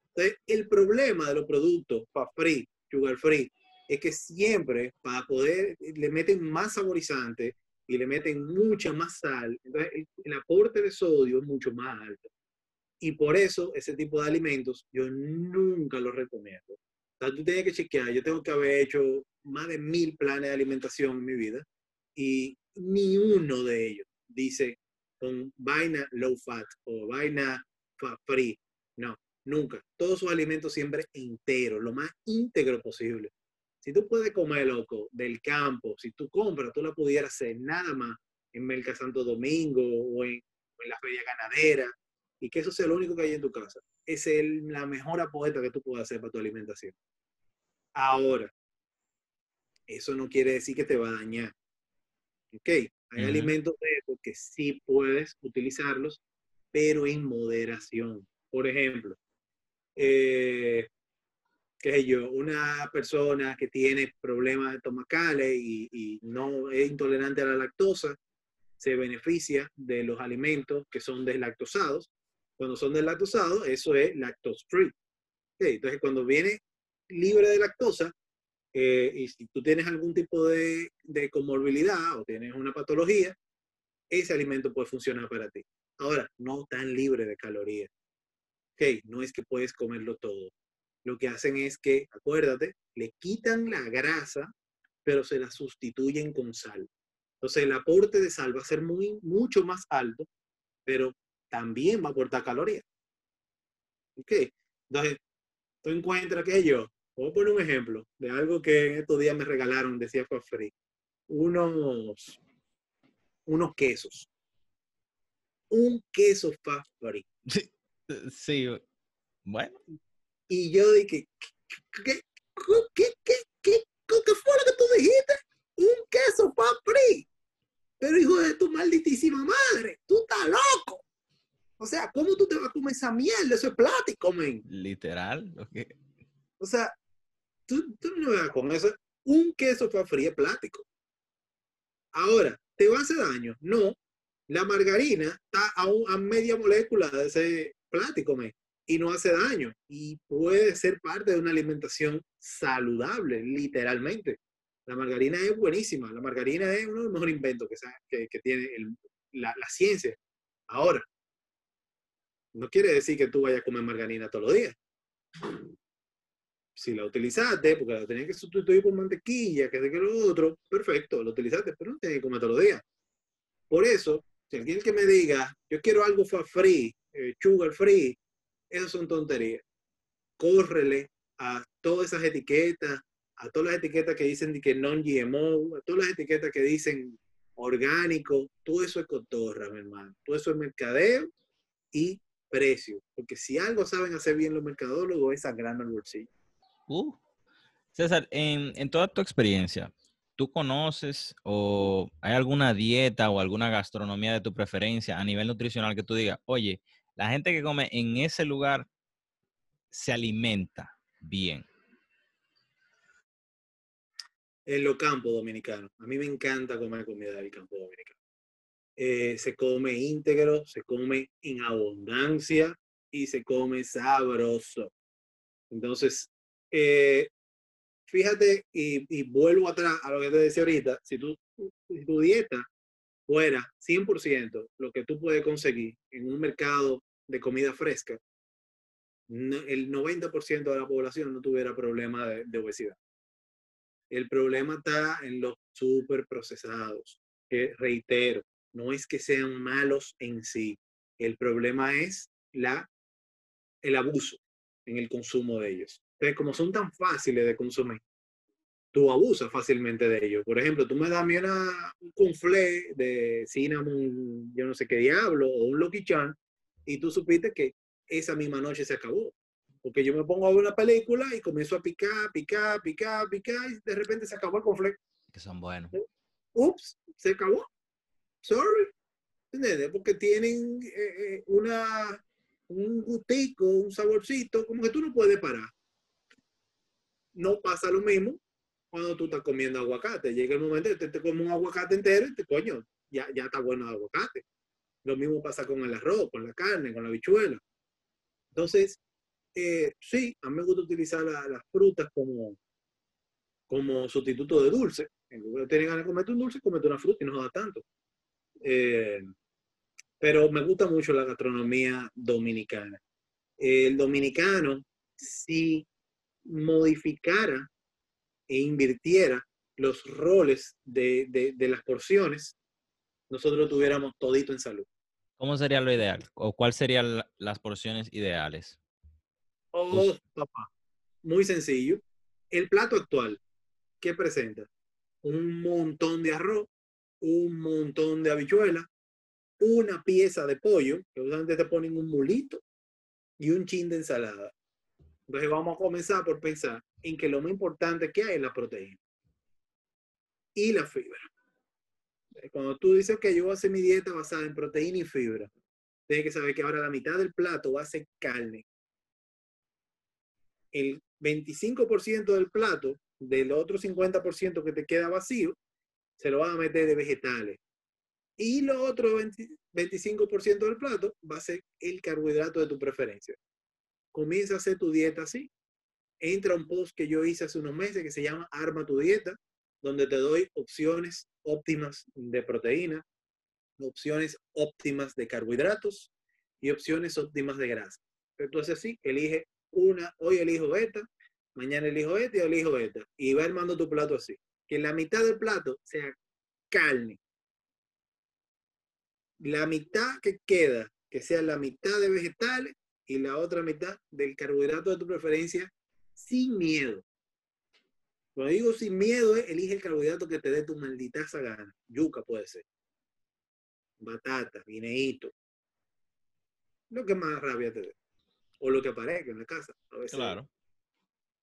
Entonces, el problema de los productos para free, sugar free, es que siempre para poder, le meten más saborizante y le meten mucha más sal. Entonces, el, aporte de sodio es mucho más alto. Y por eso, ese tipo de alimentos yo nunca los recomiendo. O sea, tú tienes que chequear. Yo tengo que haber hecho más de mil planes de alimentación en mi vida y ni uno de ellos dice con vaina low fat o vaina free. No, nunca. Todos sus alimentos siempre enteros, lo más íntegro posible. Si tú puedes comer, loco, del campo, si tú compras, tú la pudieras hacer nada más en Merca Santo Domingo o en, la feria ganadera y que eso sea lo único que hay en tu casa. Es la mejor apuesta que tú puedes hacer para tu alimentación. Ahora, eso no quiere decir que te va a dañar. Ok, hay alimentos de esos que sí puedes utilizarlos, pero en moderación. Por ejemplo, eh, qué sé yo, una persona que tiene problemas estomacales y, y no es intolerante a la lactosa, se beneficia de los alimentos que son deslactosados. Cuando son deslactosados, eso es lactose free. entonces, cuando viene libre de lactosa, eh, y si tú tienes algún tipo de, de comorbilidad o tienes una patología, ese alimento puede funcionar para ti. Ahora, no tan libre de calorías. Ok, no es que puedes comerlo todo. Lo que hacen es que, acuérdate, le quitan la grasa, pero se la sustituyen con sal. Entonces, el aporte de sal va a ser muy, mucho más alto, pero también va a aportar calorías. Ok, entonces, tú encuentras que yo, Voy a poner un ejemplo de algo que en estos días me regalaron, decía Free. Unos, unos quesos. Un queso Free. Sí, sí, bueno. Y yo dije, ¿qué, qué, qué, qué, qué fue lo que tú dijiste? Un queso Free. Pero hijo de tu malditísima madre, tú estás loco. O sea, ¿cómo tú te vas a comer esa mierda? Eso es plástico, men. Literal. O sea, tú, tú no veas con eso. Un queso para frío plástico. Ahora, ¿te va a hacer daño? No. La margarina está a, a media molécula de ese plástico, me, y no hace daño. Y puede ser parte de una alimentación saludable, literalmente. La margarina es buenísima. La margarina es uno de los mejores inventos que, que, tiene la, la, ciencia. Ahora, no quiere decir que tú vayas a comer margarina todos los días si la utilizaste, porque la tenías que sustituir por mantequilla, que de que lo otro, perfecto, lo utilizaste, pero no tienes que comer todos los días. Por eso, si alguien que me diga, yo quiero algo for free, eh, sugar free, esas son tonterías. Córrele a todas esas etiquetas, a todas las etiquetas que dicen que non-GMO, a todas las etiquetas que dicen orgánico, todo eso es cotorra, mi hermano. Todo eso es mercadeo y precio. Porque si algo saben hacer bien los mercadólogos es sangrando el bolsillo. Uh. César, en, toda tu experiencia, ¿tú conoces o hay alguna dieta o alguna gastronomía de tu preferencia a nivel nutricional que tú digas, oye, la gente que come en ese lugar se alimenta bien? En los campos dominicanos. A mí me encanta comer comida del campo dominicano. Eh, se come íntegro, se come en abundancia y se come sabroso. Entonces, eh, fíjate, y, vuelvo atrás a lo que te decía ahorita, si, tú, tu dieta fuera 100% lo que tú puedes conseguir en un mercado de comida fresca, el 90% de la población no tuviera problema de, obesidad. El problema está en los super procesados, que reitero, no es que sean malos en sí, el problema es la, el abuso en el consumo de ellos. Entonces, como son tan fáciles de consumir, tú abusas fácilmente de ellos. Por ejemplo, tú me das a mí una, un conflé de cinnamon, yo no sé qué diablo, o un Lucky Chan, y tú supiste que esa misma noche se acabó. Porque yo me pongo a ver una película y comienzo a picar, picar, picar, picar, y de repente se acabó el conflé. Que son buenos. Ups, se acabó. Sorry. ¿Entiendes? Porque tienen eh, eh, una, un gustico, un saborcito, como que tú no puedes parar. No pasa lo mismo cuando tú estás comiendo aguacate. Llega el momento que te, te comes un aguacate entero y te coño, ya, ya está bueno el aguacate. Lo mismo pasa con el arroz, con la carne, con la habichuela. Entonces, eh, sí, a mí me gusta utilizar la- las frutas como, como sustituto de dulce. En lugar de ganas de comerte un dulce, comete una fruta y no da tanto. Eh, pero me gusta mucho la gastronomía dominicana. El dominicano, si modificara e invirtiera los roles de, de- de las porciones, nosotros tuviéramos todito en salud. ¿Cómo sería lo ideal? ¿O cuáles serían la- las porciones ideales? Oh, papá. Muy sencillo. El plato actual, ¿qué presenta? Un montón de arroz, un montón de habichuela, una pieza de pollo, que usualmente te ponen un mulito, y un chin de ensalada. Entonces vamos a comenzar por pensar en que lo más importante que hay es la proteína y la fibra. Eh, Cuando tú dices que yo voy a hacer mi dieta basada en proteína y fibra, tienes que saber que ahora la mitad del plato va a ser carne. El 25% del plato, del otro 50% que te queda vacío, se lo van a meter de vegetales. Y lo otro 20 25% del plato va a ser el carbohidrato de tu preferencia. Comienza a hacer tu dieta así. Entra un post que yo hice hace unos meses que se llama Arma tu dieta, donde te doy opciones óptimas de proteína, opciones óptimas de carbohidratos y opciones óptimas de grasa. Entonces así, elige una, hoy elijo esta, mañana elijo esta y elijo esta. Y va armando tu plato así. Que la mitad del plato sea carne. La mitad que queda, que sea la mitad de vegetales y la otra mitad del carbohidrato de tu preferencia, sin miedo. Cuando digo sin miedo, es elige el carbohidrato que te dé tu maldita gana. Yuca puede ser. Batata, guineíto. Lo que más rabia te dé. O lo que aparezca en la casa. A veces Claro.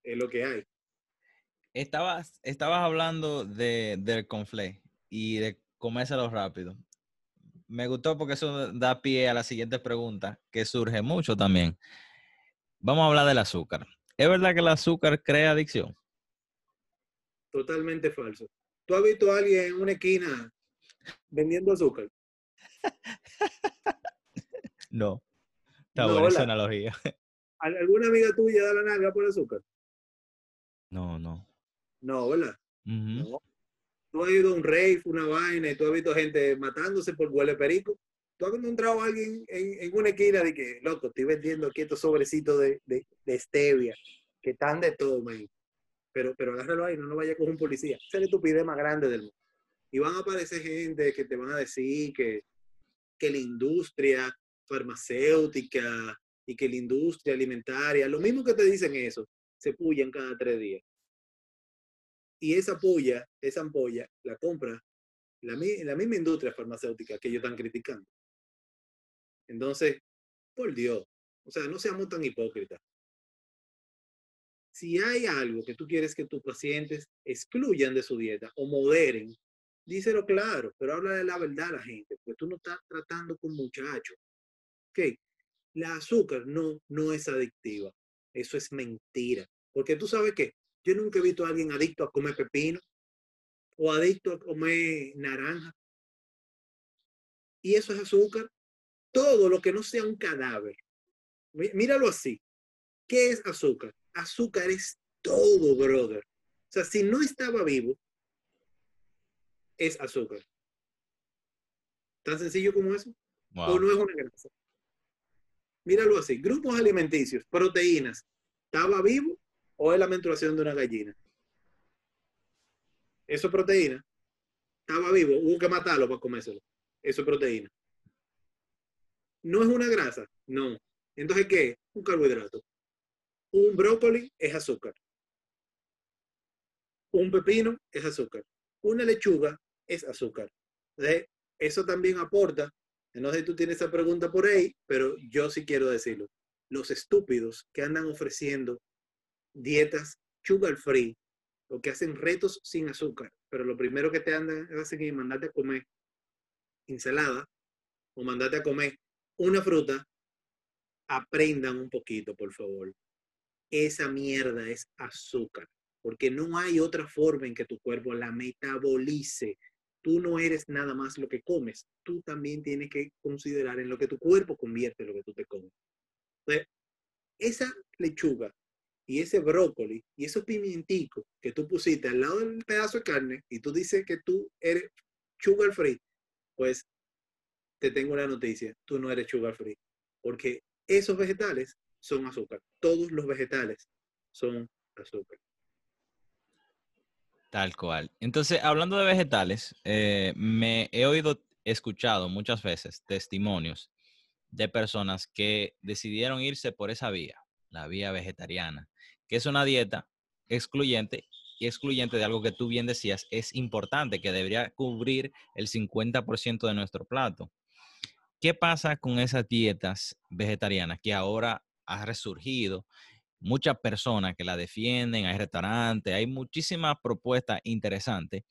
es lo que hay. Estabas, estabas hablando de, del conflé y de comérselo rápido. Me gustó porque eso da pie a la siguiente pregunta, que surge mucho también. Vamos a hablar del azúcar. ¿Es verdad que el azúcar crea adicción? Totalmente falso. ¿Tú has visto a alguien en una esquina vendiendo azúcar? No. Está No, buena esa analogía. ¿Al- ¿Alguna amiga tuya da la nalga por azúcar? No, no. No, ¿verdad? No. Tú has ido a un rave, una vaina, y tú has visto gente matándose por huele perico. Tú has encontrado a alguien en, una esquina de que, loco, estoy vendiendo aquí estos sobrecitos de, de, de stevia, que están de todo, man. Pero, pero agárralo ahí, no nos vaya con un policía. Esa es la estupidez más grande del mundo. Y van a aparecer gente que te van a decir que, que la industria farmacéutica y que la industria alimentaria, lo mismo que te dicen eso, se pullan cada tres días. Y esa puya, esa ampolla, la compra la, la misma industria farmacéutica que ellos están criticando. Entonces, por Dios, o sea, no seamos tan hipócritas. Si hay algo que tú quieres que tus pacientes excluyan de su dieta o moderen, díselo claro, pero habla de la verdad a la gente, porque tú no estás tratando con muchachos. Ok, la azúcar no, no es adictiva. Eso es mentira. Porque tú sabes que yo nunca he visto a alguien adicto a comer pepino o adicto a comer naranja. Y eso es azúcar. Todo lo que no sea un cadáver. Mí- Míralo así. ¿Qué es azúcar? Azúcar es todo, brother. O sea, si no estaba vivo, es azúcar. Tan sencillo como eso. O no es una grasa. Míralo así. Grupos alimenticios, proteínas. ¿Estaba vivo o es la menstruación de una gallina? Eso es proteína. Estaba vivo, hubo que matarlo para comérselo. Eso es proteína. ¿No es una grasa? No. Entonces, ¿qué? Un carbohidrato. Un brócoli es azúcar. Un pepino es azúcar. Una lechuga es azúcar. eso también aporta. No sé si tú tienes esa pregunta por ahí, pero yo sí quiero decirlo. Los estúpidos que andan ofreciendo dietas sugar free o que hacen retos sin azúcar, pero lo primero que te andan hacen es mandarte a comer ensalada o mandarte a comer una fruta, aprendan un poquito, por favor. Esa mierda es azúcar, porque no hay otra forma en que tu cuerpo la metabolice. Tú no eres nada más lo que comes, tú también tienes que considerar en lo que tu cuerpo convierte lo que tú te comes. Esa lechuga y ese brócoli y esos pimienticos que tú pusiste al lado del pedazo de carne y tú dices que tú eres sugar free, pues te tengo una noticia, tú no eres sugar free, porque esos vegetales son azúcar. Todos los vegetales son azúcar. Tal cual. Entonces, hablando de vegetales, eh, me he oído, escuchado muchas veces testimonios de personas que decidieron irse por esa vía, la vía vegetariana, que es una dieta excluyente y excluyente de algo que tú bien decías, es importante, que debería cubrir el 50% de nuestro plato. ¿Qué pasa con esas dietas vegetarianas que ahora ha resurgido? Muchas personas que la defienden, hay restaurantes, hay muchísimas propuestas interesantes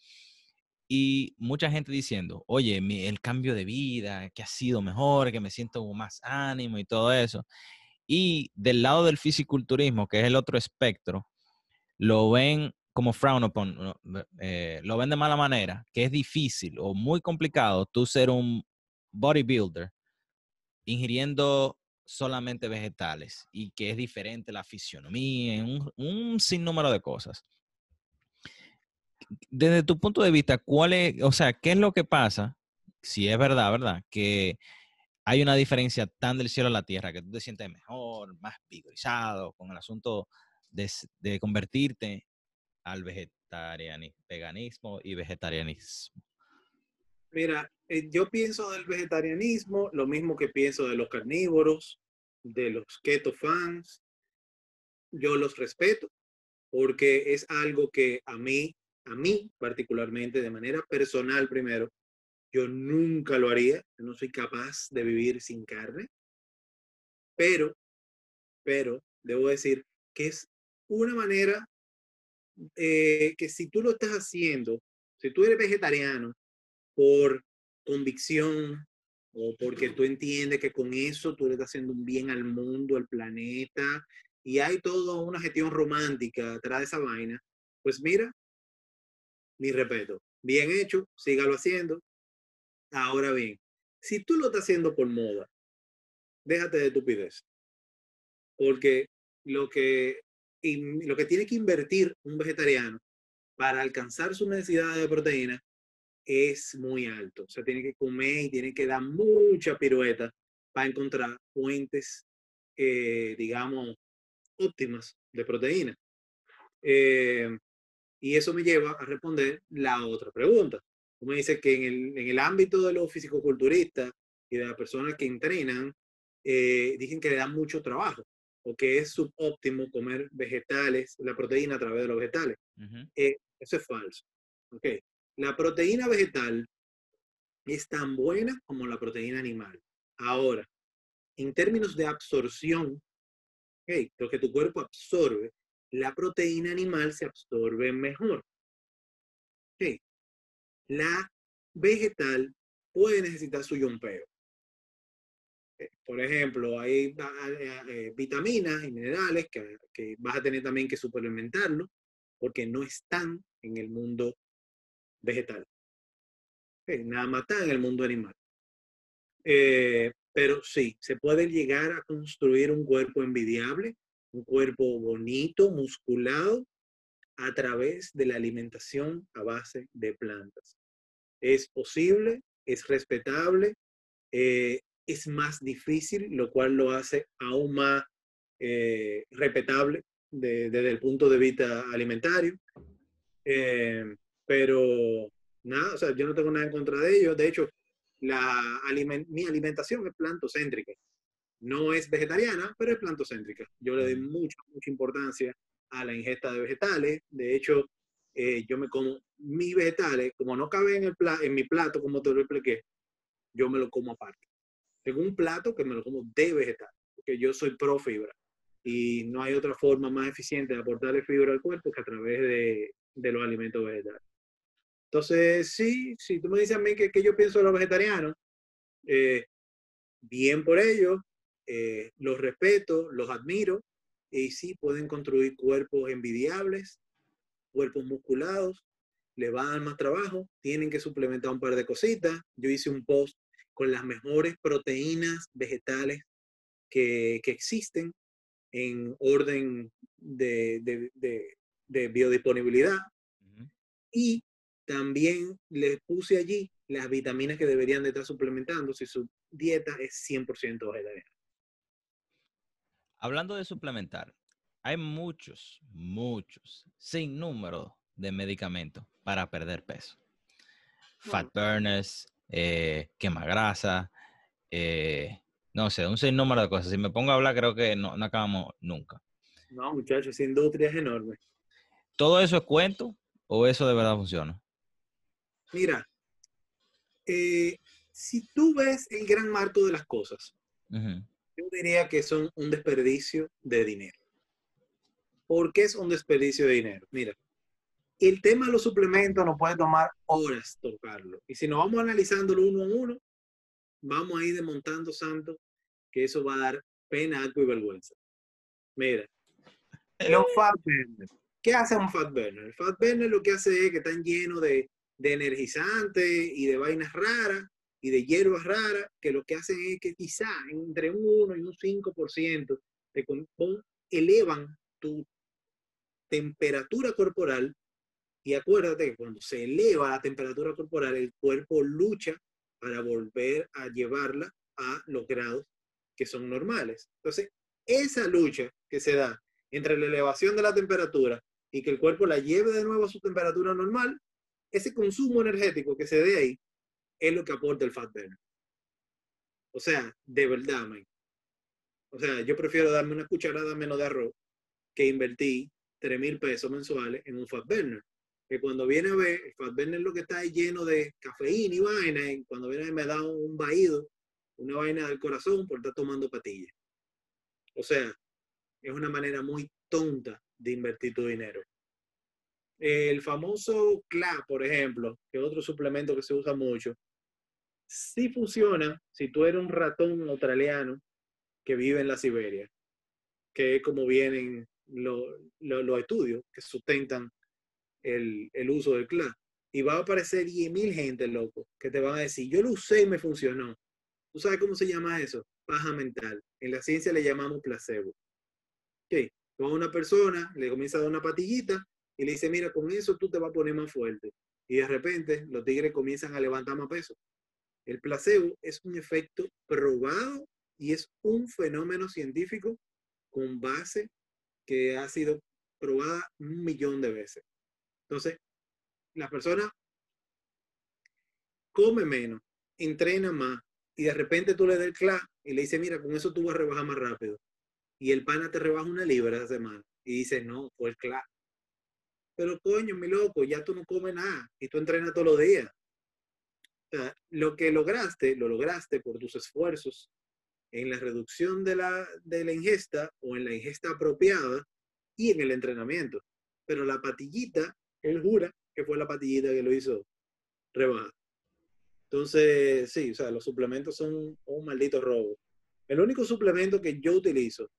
y mucha gente diciendo, oye, el cambio de vida, que ha sido mejor, que me siento más ánimo y todo eso. Y del lado del fisiculturismo, que es el otro espectro, lo ven como frown upon, eh, lo ven de mala manera, que es difícil o muy complicado tú ser un bodybuilder ingiriendo solamente vegetales y que es diferente la fisionomía, un, un sinnúmero de cosas. Desde tu punto de vista, ¿cuál es, o sea, qué es lo que pasa, si es verdad, verdad, que hay una diferencia tan del cielo a la tierra, que tú te sientes mejor, más vigorizado con el asunto de, convertirte al vegetarianismo, veganismo y vegetarianismo? Mira, eh, yo pienso del vegetarianismo lo mismo que pienso de los carnívoros, de los keto fans. Yo los respeto porque es algo que a mí, a mí particularmente, de manera personal primero, yo nunca lo haría. no soy capaz de vivir sin carne. Pero, pero, debo decir que es una manera eh, que si tú lo estás haciendo, si tú eres vegetariano, por convicción o porque tú entiendes que con eso tú le estás haciendo un bien al mundo, al planeta, y hay toda una gestión romántica atrás de esa vaina, pues mira, mi respeto, bien hecho, sígalo haciendo. Ahora bien, si tú lo estás haciendo por moda, déjate de estupidez, porque lo que, lo que tiene que invertir un vegetariano para alcanzar su necesidad de proteína es muy alto. O sea, tiene que comer y tiene que dar mucha pirueta para encontrar fuentes, eh, digamos, óptimas de proteína. Eh, y eso me lleva a responder la otra pregunta. Como dice que en el, en el ámbito de los fisicoculturistas y de las personas que entrenan, eh, dicen que le dan mucho trabajo o que es subóptimo comer vegetales, la proteína a través de los vegetales. eso es falso. Okay. La proteína vegetal es tan buena como la proteína animal. Ahora, en términos de absorción, lo que tu cuerpo absorbe, la proteína animal se absorbe mejor. La vegetal puede necesitar su yompeo. Por ejemplo, hay eh, vitaminas y minerales que, que, vas a tener también que suplementarlo porque no están en el mundo vegetal. nada más está en el mundo animal. Eh, pero sí, se puede llegar a construir un cuerpo envidiable, un cuerpo bonito, musculado, a través de la alimentación a base de plantas. Es posible, es respetable, eh, es más difícil, lo cual lo hace aún más eh, respetable desde el punto de vista alimentario. Pero nada, o sea, yo no tengo nada en contra de ellos. De hecho, la mi alimentación es plantocéntrica. no es vegetariana, pero es plantocéntrica. Yo le doy mucha, mucha importancia a la ingesta de vegetales. De hecho, eh, yo me como mis vegetales, como no cabe en, el en mi plato, como te lo yo me lo como aparte. Tengo un plato que me lo como de vegetal, porque yo soy pro fibra. Y no hay otra forma más eficiente de aportarle fibra al cuerpo que a través de, los alimentos vegetales. Entonces, sí, si tú me dices a mí que, que yo pienso de los vegetarianos, eh, bien por ellos, eh, los respeto, los admiro, y sí pueden construir cuerpos envidiables, cuerpos musculados, les va a dar más trabajo, tienen que suplementar un par de cositas. Yo hice un post con las mejores proteínas vegetales que, que existen en orden de, de, de, de biodisponibilidad. Y también les puse allí las vitaminas que deberían de estar suplementando si su dieta es 100% vegetariana. Hablando de suplementar, hay muchos, muchos, sin número de medicamentos para perder peso. Fat burners, eh, quema grasa, eh, no sé, un sinnúmero de cosas. Si me pongo a hablar, creo que no, no acabamos nunca. No, muchachos, esa industria es enorme. ¿Todo eso es cuento o eso de verdad funciona? Mira, eh, si tú ves el gran marco de las cosas, yo diría que son un desperdicio de dinero. ¿Por qué es un desperdicio de dinero? Mira, el tema de los suplementos nos puede tomar horas tocarlo. Y si nos vamos analizándolo uno a uno, vamos a ir desmontando santo, que eso va a dar pena, algo y vergüenza. Mira, los fat burners. ¿Qué hace un fat burner? El fat burner lo que hace es que están llenos de, de energizantes y de vainas raras y de hierbas raras, que lo que hacen es que quizá entre un 1 y un 5% de elevan tu temperatura corporal y acuérdate que cuando se eleva la temperatura corporal, el cuerpo lucha para volver a llevarla a los grados que son normales. Entonces, esa lucha que se da entre la elevación de la temperatura y que el cuerpo la lleve de nuevo a su temperatura normal, ese consumo energético que se dé ahí es lo que aporta el fat burner. O sea, de verdad, man. O sea, yo prefiero darme una cucharada menos de arroz que invertir 3 mil pesos mensuales en un fat burner. Que cuando viene a ver, el fat burner lo que está ahí lleno de cafeína y vaina, y cuando viene me da un vaído, una vaina del corazón por estar tomando patillas. O sea, es una manera muy tonta de invertir tu dinero. El famoso CLA, por ejemplo, que es otro suplemento que se usa mucho, sí funciona si tú eres un ratón australiano que vive en la Siberia, que es como vienen los estudios que sustentan el, uso del CLA. Y va a aparecer 10.000 gente, loco, que te van a decir, yo lo usé y me funcionó. ¿Tú sabes cómo se llama eso? Paja mental. En la ciencia le llamamos placebo. Ok, a una persona, le comienza a dar una patillita y le dice, mira, con eso tú te vas a poner más fuerte. Y de repente los tigres comienzan a levantar más peso. El placebo es un efecto probado y es un fenómeno científico con base que ha sido probada un millón de veces. Entonces, la persona come menos, entrena más y de repente tú le das el clap y le dices, mira, con eso tú vas a rebajar más rápido. Y el pana te rebaja una libra a la semana y dice, no, fue el clap. Pero coño, mi loco, ya tú no comes nada y tú entrenas todos los días. Lo que lograste, lo lograste por tus esfuerzos en la reducción de la, de la ingesta o en la ingesta apropiada y en el entrenamiento. Pero la patillita, él jura que fue la patillita que lo hizo rebajar. Entonces, sí, o sea, los suplementos son un maldito robo. El único suplemento que yo utilizo,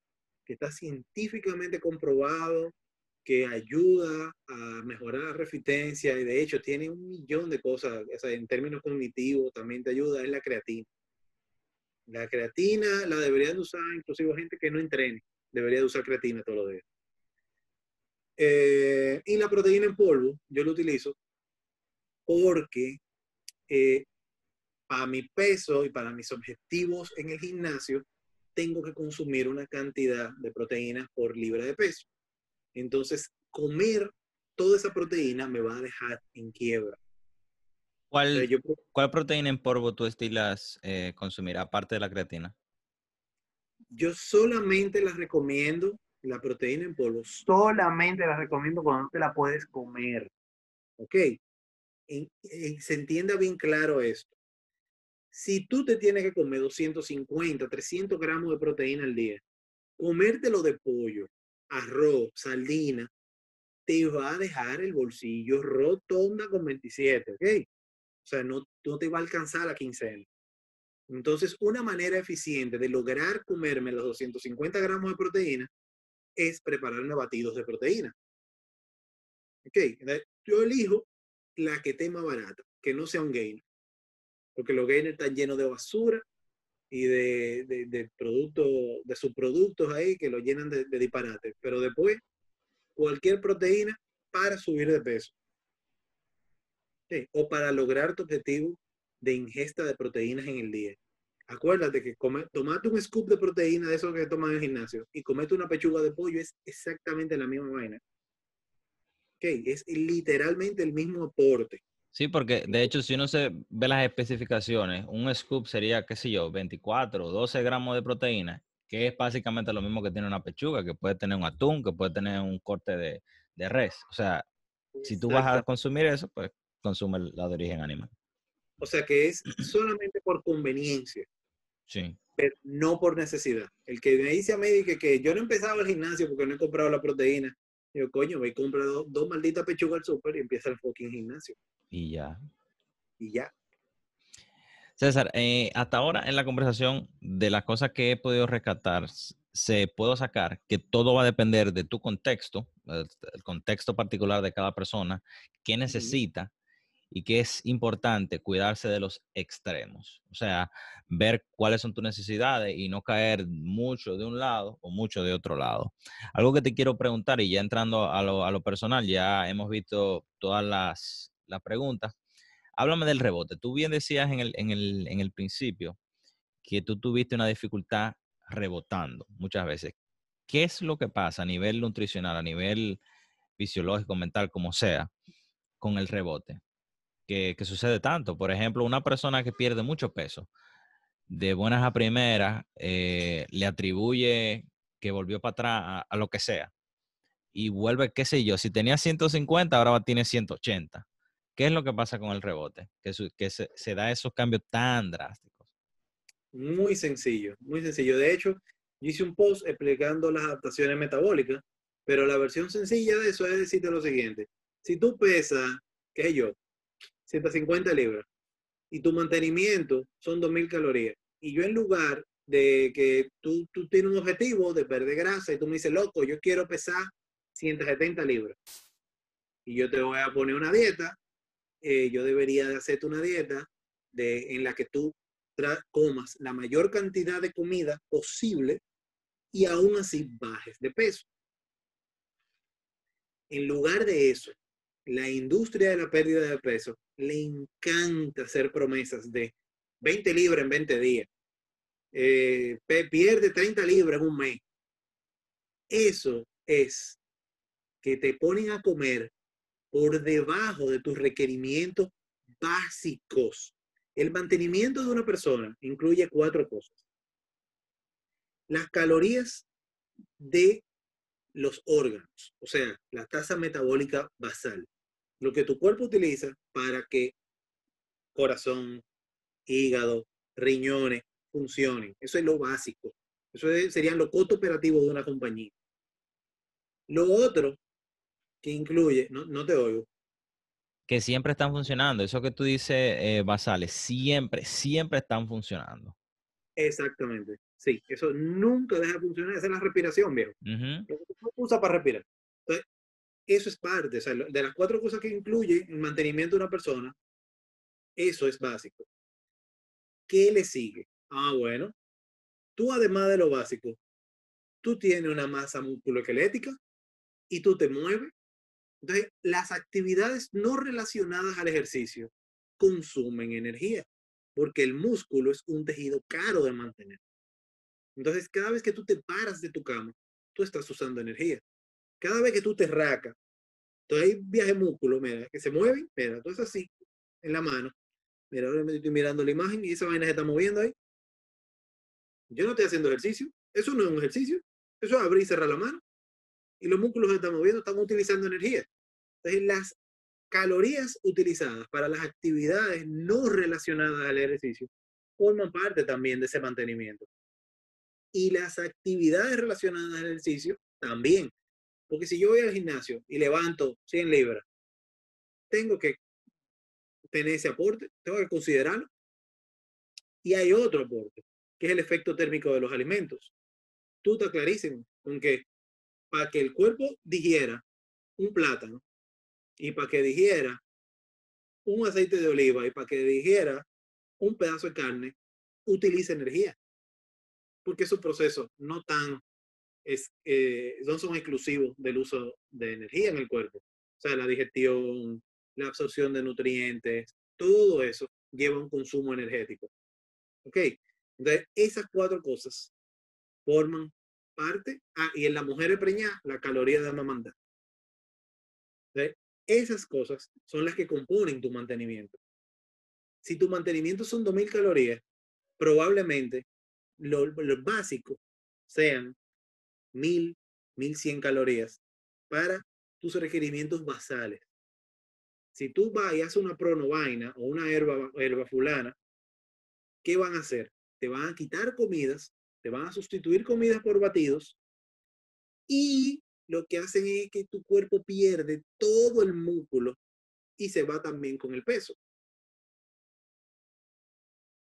que está científicamente comprobado que ayuda a mejorar la resistencia y de hecho tiene un millón de cosas, o sea, en términos cognitivos también te ayuda, es la creatina. La creatina la deberían usar inclusive gente que no entrene, debería de usar creatina todos los días. Eh, y la proteína en polvo, yo lo utilizo porque eh, para mi peso y para mis objetivos en el gimnasio, tengo que consumir una cantidad de proteínas por libra de peso. Entonces, comer toda esa proteína me va a dejar en quiebra. ¿Cuál, ¿cuál proteína en polvo tú estilas eh, consumir, aparte de la creatina? yo solamente las recomiendo, la proteína en polvo, solamente la recomiendo cuando te la puedes comer. ¿Ok? se entienda bien claro esto. Si tú te tienes que comer 250, 300 gramos de proteína al día, comértelo de pollo, arroz, sardina, te va a dejar el bolsillo rotonda con 27, ¿ok? O sea, no, no te va a alcanzar la quincena. Entonces, una manera eficiente de lograr comerme los 250 gramos de proteína es prepararme batidos de proteína. Ok, yo elijo la que esté más barata, que no sea un gainer. Porque los gainers están llenos de basura y de, de, productos, de subproductos ahí que lo llenan de, de disparate. Pero después, cualquier proteína para subir de peso. O para lograr tu objetivo de ingesta de proteínas en el día. Acuérdate que tomate un scoop de proteína de eso que toman en el gimnasio y comete una pechuga de pollo es exactamente la misma vaina. Okay, es literalmente el mismo aporte. Sí, porque de hecho, si uno se ve las especificaciones, un scoop sería, qué sé yo, 24 o 12 gramos de proteína, que es básicamente lo mismo que tiene una pechuga, que puede tener un atún, que puede tener un corte de, de res. O sea, si tú vas a consumir eso, pues consume la de origen animal. O sea que es solamente por conveniencia. Sí. Pero no por necesidad. El que me dice a mí que, que yo no he empezado el gimnasio porque no he comprado la proteína, yo, coño, voy y compra dos, malditas pechugas al súper y empieza el fucking gimnasio. Y ya. Y ya. César, eh, hasta ahora en la conversación de las cosas que he podido rescatar, se puedo sacar que todo va a depender de tu contexto, el, contexto particular de cada persona, qué necesita y que es importante cuidarse de los extremos. O sea, ver cuáles son tus necesidades y no caer mucho de un lado o mucho de otro lado. Algo que te quiero preguntar y ya entrando a lo, personal, ya hemos visto todas las, preguntas. Háblame del rebote. Tú bien decías en el, en, el, en el principio que tú tuviste una dificultad rebotando muchas veces. ¿Qué es lo que pasa a nivel nutricional, a nivel fisiológico, mental, como sea, con el rebote? Que, sucede tanto. Por ejemplo, una persona que pierde mucho peso, de buenas a primeras, eh, le atribuye que volvió para atrás a, lo que sea. Y vuelve, qué sé yo, si tenía 150, ahora tiene 180. ¿Qué es lo que pasa con el rebote? Que, se, da esos cambios tan drásticos. Muy sencillo, muy sencillo. De hecho, hice un post explicando las adaptaciones metabólicas, pero la versión sencilla de eso es decirte lo siguiente. Si tú pesas, qué sé yo, 150 libras. Y tu mantenimiento son 2.000 calorías, y yo en lugar de que tú, tú tienes un objetivo de perder grasa y tú me dices, loco, yo quiero pesar 170 libras y yo te voy a poner una dieta, eh, yo debería de hacerte una dieta de, en la que tú comas la mayor cantidad de comida posible y aún así bajes de peso. En lugar de eso, la industria de la pérdida de peso le encanta hacer promesas de 20 libras en 20 días. Eh, pierde 30 libras en un mes. Eso es que te ponen a comer por debajo de tus requerimientos básicos. El mantenimiento de una persona incluye cuatro cosas. Las calorías de los órganos, o sea, la tasa metabólica basal, lo que tu cuerpo utiliza para que corazón, hígado, riñones funcionen. Eso es lo básico. Eso serían los costos operativos de una compañía. Lo otro que incluye, no, no te oigo, que siempre están funcionando. Eso que tú dices, eh, basales, siempre, siempre están funcionando. Exactamente. Sí, eso nunca deja de funcionar. Esa es la respiración, viejo. Lo que usa para respirar. Eso es parte. O sea, de las cuatro cosas que incluye el mantenimiento de una persona, eso es básico. ¿Qué le sigue? Ah, bueno. Tú, además de lo básico, tú tienes una masa musculoesquelética y tú te mueves entonces, las actividades no relacionadas al ejercicio consumen energía, porque el músculo es un tejido caro de mantener. Entonces, cada vez que tú te paras de tu cama, tú estás usando energía. Cada vez que tú te racas, entonces hay viaje músculo, mira, que se mueven, mira, tú es así, en la mano. Mira, ahora me estoy mirando la imagen y esa vaina se está moviendo ahí. Yo no estoy haciendo ejercicio, Eso no es un ejercicio. Eso es abrir y cerrar la mano. Y los músculos que están moviendo están utilizando energía. Entonces, las calorías utilizadas para las actividades no relacionadas al ejercicio forman parte también de ese mantenimiento. Y las actividades relacionadas al ejercicio también. Porque si yo voy al gimnasio y levanto 100 libras, tengo que tener ese aporte, tengo que considerarlo. Y hay otro aporte, que es el efecto térmico de los alimentos. Tú estás clarísimo con que para que el cuerpo digiera un plátano y para que digiera un aceite de oliva y para que digiera un pedazo de carne, utiliza energía. Porque esos procesos no tan es, eh, son exclusivos del uso de energía en el cuerpo. O sea, la digestión, la absorción de nutrientes, todo eso lleva un consumo energético. ¿Ok? Entonces, esas cuatro cosas forman parte, ah, y en la mujer preñada, la caloría de amamantar. Entonces, esas cosas son las que componen tu mantenimiento. Si tu mantenimiento son 2.000 calorías, probablemente lo, lo básico sean 1.000, 1.100 calorías para tus requerimientos basales. Si tú vas y haces una pronovaina o una herba, herba fulana, ¿qué van a hacer? Te van a quitar comidas, te van a sustituir comidas por batidos y lo que hacen es que tu cuerpo pierde todo el músculo y se va también con el peso.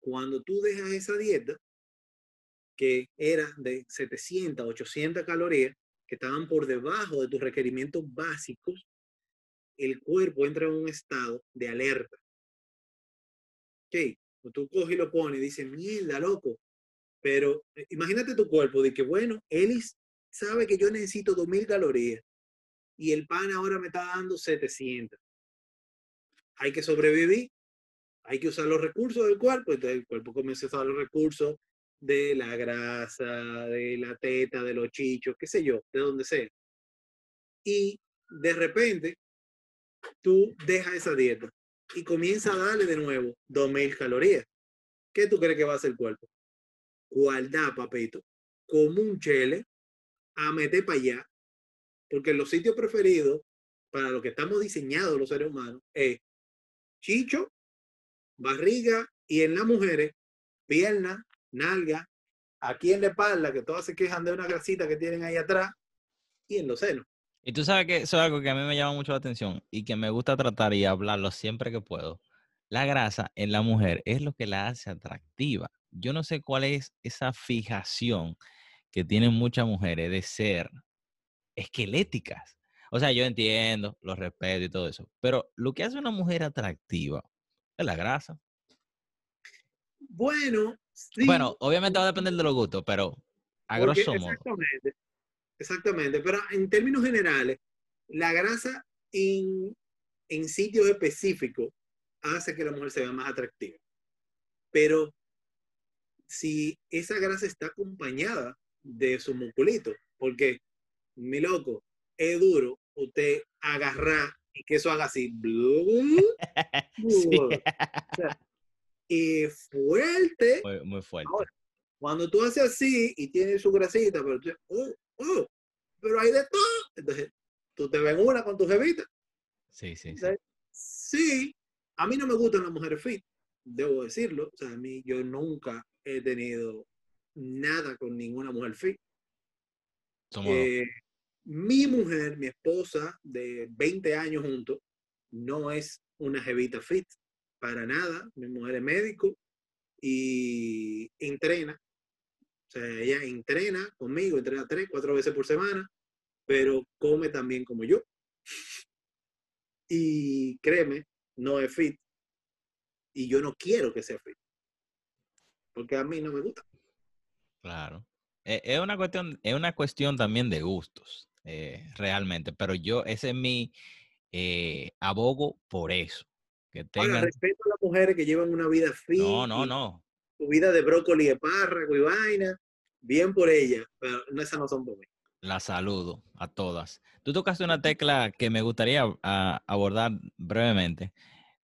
Cuando tú dejas esa dieta, que era de 700, 800 calorías, que estaban por debajo de tus requerimientos básicos, el cuerpo entra en un estado de alerta. Ok, tú coges y lo pones y dices, mierda, loco. Pero eh, imagínate tu cuerpo, de que bueno, él sabe que yo necesito 2000 calorías y el pan ahora me está dando 700. Hay que sobrevivir, hay que usar los recursos del cuerpo. Entonces el cuerpo comienza a usar los recursos de la grasa, de la teta, de los chichos, qué sé yo, de donde sea. Y de repente tú dejas esa dieta y comienza a darle de nuevo 2000 calorías. ¿Qué tú crees que va a hacer el cuerpo? Guarda, papito, como un chele, a meter para allá, porque los sitios preferidos para lo que estamos diseñados los seres humanos es chicho, barriga y en las mujeres, pierna, nalga, aquí en la espalda, que todas se quejan de una grasita que tienen ahí atrás, y en los senos. Y tú sabes que eso es algo que a mí me llama mucho la atención y que me gusta tratar y hablarlo siempre que puedo. La grasa en la mujer es lo que la hace atractiva. Yo no sé cuál es esa fijación que tienen muchas mujeres de ser esqueléticas. O sea, yo entiendo, los respeto y todo eso, pero lo que hace una mujer atractiva es la grasa. Bueno, Bueno, obviamente va a depender de los gustos, pero a grosso modo. Exactamente. Exactamente, pero en términos generales, la grasa en, en sitios específicos hace que la mujer se vea más atractiva. Pero si esa grasa está acompañada de su musculito, porque, mi loco, es duro usted agarrar y que eso haga así. y fuerte. Muy, fuerte. cuando tú haces así y tienes su grasita, pero tú, oh, oh, pero hay de todo. Entonces, tú te ves una con tu jevita. Sí, sí, sí. Sí, a mí no me gustan las mujeres fit, debo decirlo. O sea, a mí yo nunca he tenido nada con ninguna mujer fit. Eh, mi mujer, mi esposa de 20 años juntos, no es una jevita fit para nada. Mi mujer es médico y entrena o sea, ella entrena conmigo, entrena tres, cuatro veces por semana, pero come también como yo. Y créeme, no es fit. Y yo no quiero que sea fit. Porque a mí no me gusta. Claro. E, es una cuestión, es una cuestión también de gustos, eh, realmente. Pero yo, ese es mi eh, abogo por eso. Que tengan... respeto a las mujeres que llevan una vida fit. No, no, no vida de brócoli de párrago y vaina, bien por ella, pero esas no son por mí. La saludo a todas. Tú tocaste una tecla que me gustaría abordar brevemente,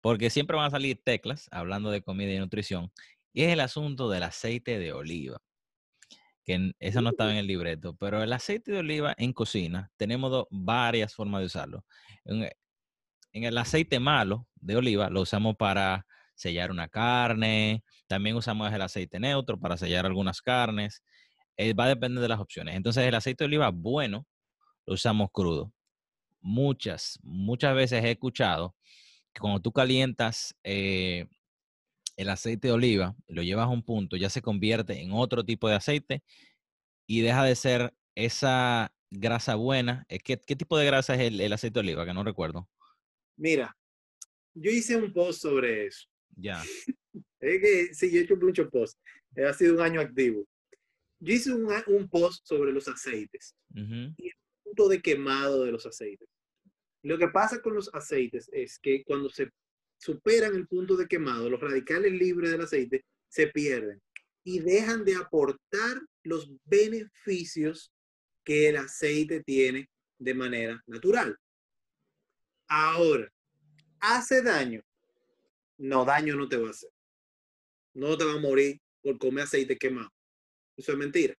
porque siempre van a salir teclas hablando de comida y nutrición, y es el asunto del aceite de oliva. que eso no estaba en el libreto, pero el aceite de oliva en cocina tenemos varias formas de usarlo. En, el aceite malo de oliva lo usamos para sellar una carne, también usamos el aceite neutro para sellar algunas carnes, eh, va a depender de las opciones. Entonces el aceite de oliva bueno lo usamos crudo. Muchas, muchas veces he escuchado que cuando tú calientas eh, el aceite de oliva, lo llevas a un punto, ya se convierte en otro tipo de aceite y deja de ser esa grasa buena. Eh, ¿Qué, qué tipo de grasa es el, el aceite de oliva? Que no recuerdo. Mira, yo hice un post sobre eso. Ya. Es que sí, yo he hecho muchos posts. Ha sido un año activo. Yo hice un, un post sobre los aceites, Ujú, punto de quemado de los aceites. Lo que pasa con los aceites es que cuando se superan el punto de quemado, los radicales libres del aceite se pierden y dejan de aportar los beneficios que el aceite tiene de manera natural. Ahora, ¿hace daño? No, daño no te va a hacer. No te va a morir por comer aceite quemado. Eso es mentira.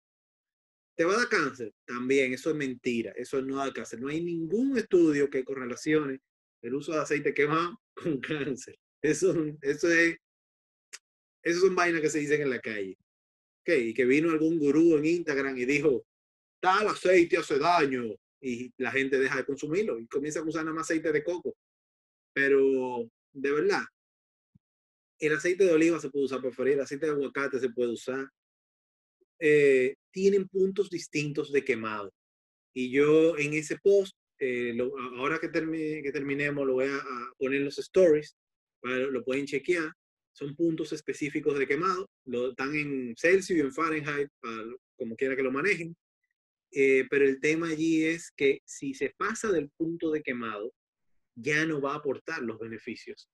¿Te va a dar cáncer? También, eso es mentira. Eso no da cáncer. No hay ningún estudio que correlacione el uso de aceite quemado con cáncer. Eso, eso es, eso son vainas que se dicen en la calle. Ok, Y que vino algún gurú en Instagram y dijo, tal aceite hace daño. Y la gente deja de consumirlo y comienza a usar nada más aceite de coco. Pero, de verdad, el aceite de oliva se puede usar para freír, el aceite de aguacate se puede usar. Eh, tienen puntos distintos de quemado. Y yo en ese post, eh, lo- ahora que, termi- que terminemos, lo voy a, a poner en los stories, para, lo pueden chequear. Son puntos específicos de quemado, lo, están en Celsius y en Fahrenheit, para, como quiera que lo manejen. Eh, pero el tema allí es que si se pasa del punto de quemado, ya no va a aportar los beneficios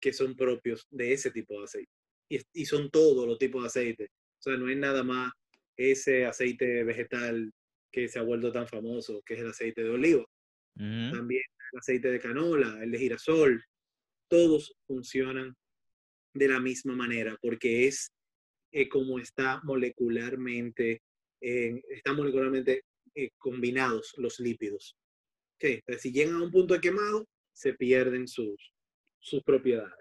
que son propios de ese tipo de aceite. Y, y son todos los tipos de aceite. O sea, no es nada más ese aceite vegetal que se ha vuelto tan famoso, que es el aceite de oliva. ujú. También el aceite de canola, el de girasol. Todos funcionan de la misma manera porque es eh, como está molecularmente, eh, están molecularmente eh, combinados los lípidos. Ok, Entonces, si llegan a un punto de quemado, se pierden sus, sus propiedades.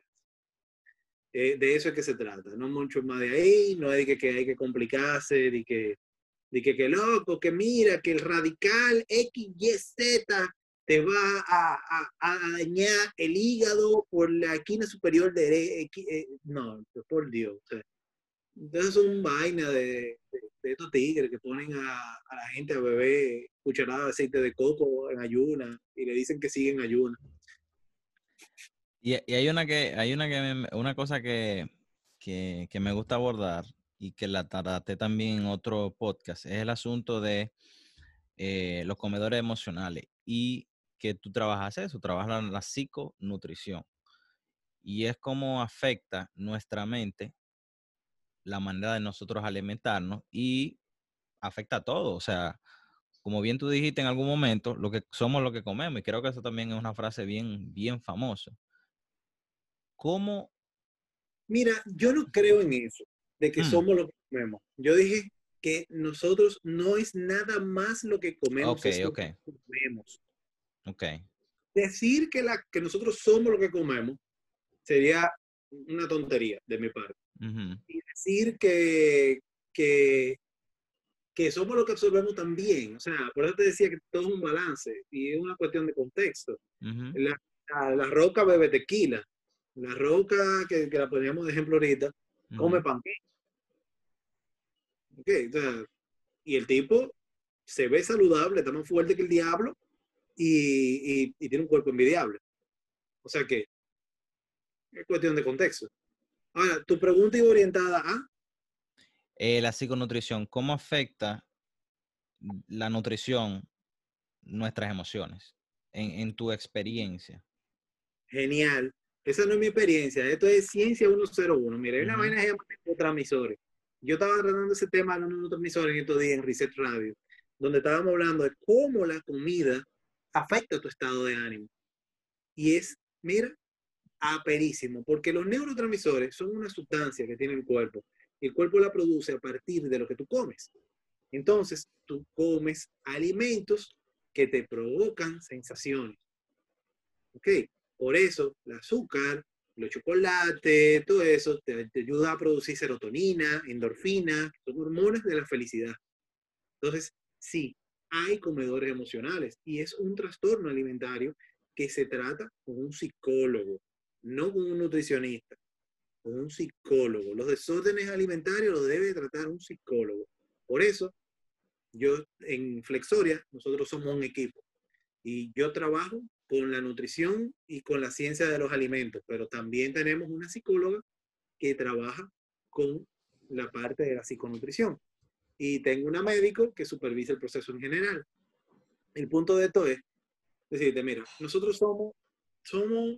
Eh, de eso es que se trata, no mucho más de ahí, no hay que, hay que complicarse, de que, de que, que loco, que mira, que el radical XYZ te va a, a- dañar el hígado por la esquina superior de... no, por Dios. Entonces son vainas de, de, de estos tigres que ponen a, a la gente a beber cucharada de aceite de coco en ayuna y le dicen que siguen ayuna. Y, y hay una que, hay una que una cosa que, que, que me gusta abordar y que la traté también en otro podcast, es el asunto de eh, los comedores emocionales y que tú trabajas eso, trabajas la, la psiconutrición. Y es cómo afecta nuestra mente la manera de nosotros alimentarnos y afecta a todo. O sea, como bien tú dijiste en algún momento, lo que somos lo que comemos. Y creo que eso también es una frase bien, bien famosa. ¿Cómo? Mira, yo no creo en eso, de que Mm. somos lo que comemos. Yo dije que nosotros no es nada más lo que comemos, Ok, es lo ok. que comemos. Ok. Decir que, la, que nosotros somos lo que comemos sería una tontería de mi parte. Y decir que, que, que somos lo que absorbemos también. O sea, por eso te decía que todo es un balance y es una cuestión de contexto. La, la, la roca bebe tequila. La roca, que, que la poníamos de ejemplo ahorita, come panqueque. Ok, o sea, y el tipo se ve saludable, está más fuerte que el diablo y, y- y tiene un cuerpo envidiable. O sea que es cuestión de contexto. Ahora, tu pregunta iba orientada a... Eh, la psiconutrición, ¿cómo afecta la nutrición nuestras emociones en, en tu experiencia? Genial. Esa no es mi experiencia. Esto es Ciencia 101. Mira, hay una Ujú. vaina que llama neurotransmisores. Yo estaba tratando ese tema de los neurotransmisores en estos días en Reset Radio, donde estábamos hablando de cómo la comida afecta tu estado de ánimo. Y es, mira, aperísimo, porque los neurotransmisores son una sustancia que tiene el cuerpo el cuerpo la produce a partir de lo que tú comes. Entonces, tú comes alimentos que te provocan sensaciones. ¿Ok? Por eso, el azúcar, los chocolates, todo eso te, ayuda a producir serotonina, endorfina, son hormonas de la felicidad. Entonces, sí, hay comedores emocionales y es un trastorno alimentario que se trata con un psicólogo, no con un nutricionista, con un psicólogo. Los desórdenes alimentarios los debe tratar un psicólogo. Por eso, yo en Flexoria, nosotros somos un equipo y yo trabajo con la nutrición y con la ciencia de los alimentos, pero también tenemos una psicóloga que trabaja con la parte de la psiconutrición. Y tengo una médico que supervisa el proceso en general. El punto de esto es decirte, mira, nosotros somos, somos,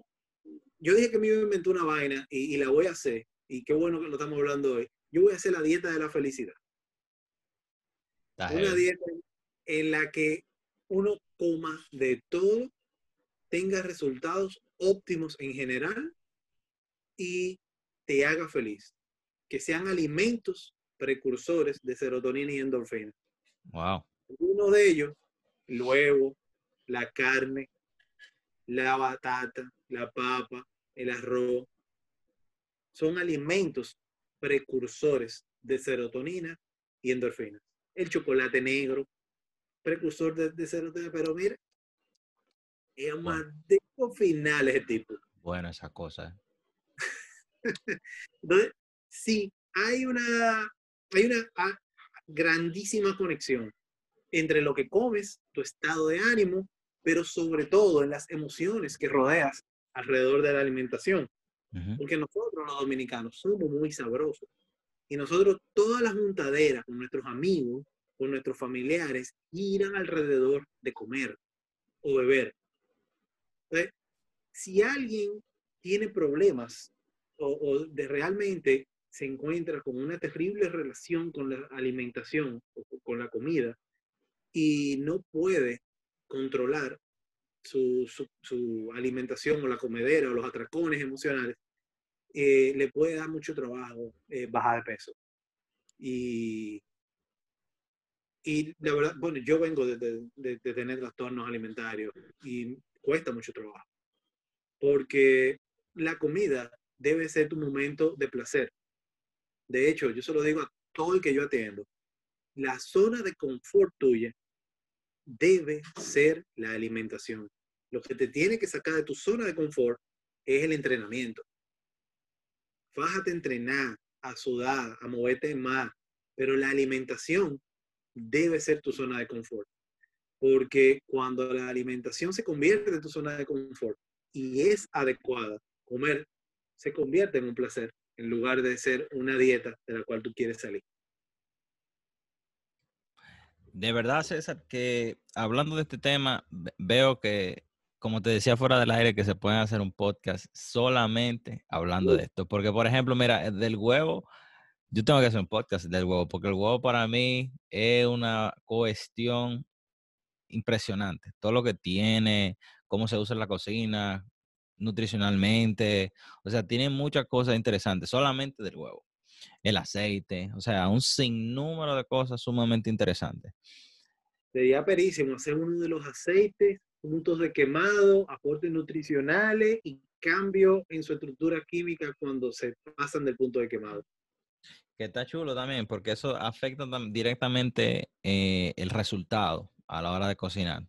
yo dije que me iba a inventar una vaina y, y la voy a hacer, y qué bueno que lo estamos hablando hoy. Yo voy a hacer la dieta de la felicidad. Una dieta en la que uno coma de todo tenga resultados óptimos en general y te haga feliz. Que sean alimentos precursores de serotonina y endorfina. Wow. Uno de ellos, el huevo, la carne, la batata, la papa, el arroz, son alimentos precursores de serotonina y endorfina. El chocolate negro, precursor de, de serotonina, pero mira, es más de final ese tipo. Bueno, esa cosa. Entonces, sí, hay una, hay una ah, grandísima conexión entre lo que comes, tu estado de ánimo, pero sobre todo en las emociones que rodeas alrededor de la alimentación. Porque nosotros los dominicanos somos muy sabrosos. Y nosotros todas las juntaderas con nuestros amigos, con nuestros familiares, giran alrededor de comer o beber si alguien tiene problemas o, de realmente se encuentra con una terrible relación con la alimentación o con la comida y no puede controlar su, alimentación o la comedera o los atracones emocionales, eh, le puede dar mucho trabajo eh, bajar de peso. Y, y la verdad, bueno, yo vengo de, de, de tener trastornos alimentarios y cuesta mucho trabajo. Porque la comida debe ser tu momento de placer. De hecho, yo se lo digo a todo el que yo atiendo. La zona de confort tuya debe ser la alimentación. Lo que te tiene que sacar de tu zona de confort es el entrenamiento. Fájate a entrenar, a sudar, a moverte más, pero la alimentación debe ser tu zona de confort porque cuando la alimentación se convierte en tu zona de confort y es adecuada, comer se convierte en un placer en lugar de ser una dieta de la cual tú quieres salir. De verdad, César, que hablando de este tema, veo que, como te decía fuera del aire, que se pueden hacer un podcast solamente hablando de esto. Porque, por ejemplo, mira, del huevo, yo tengo que hacer un podcast del huevo, porque el huevo para mí es una cuestión impresionante. Todo lo que tiene, cómo se usa en la cocina, nutricionalmente. O sea, tiene muchas cosas interesantes, solamente del huevo. El aceite, o sea, un sinnúmero de cosas sumamente interesantes. Sería perísimo hacer uno de los aceites, puntos de quemado, aportes nutricionales y cambio en su estructura química cuando se pasan del punto de quemado. Que está chulo también, porque eso afecta directamente eh, el resultado a la hora de cocinar.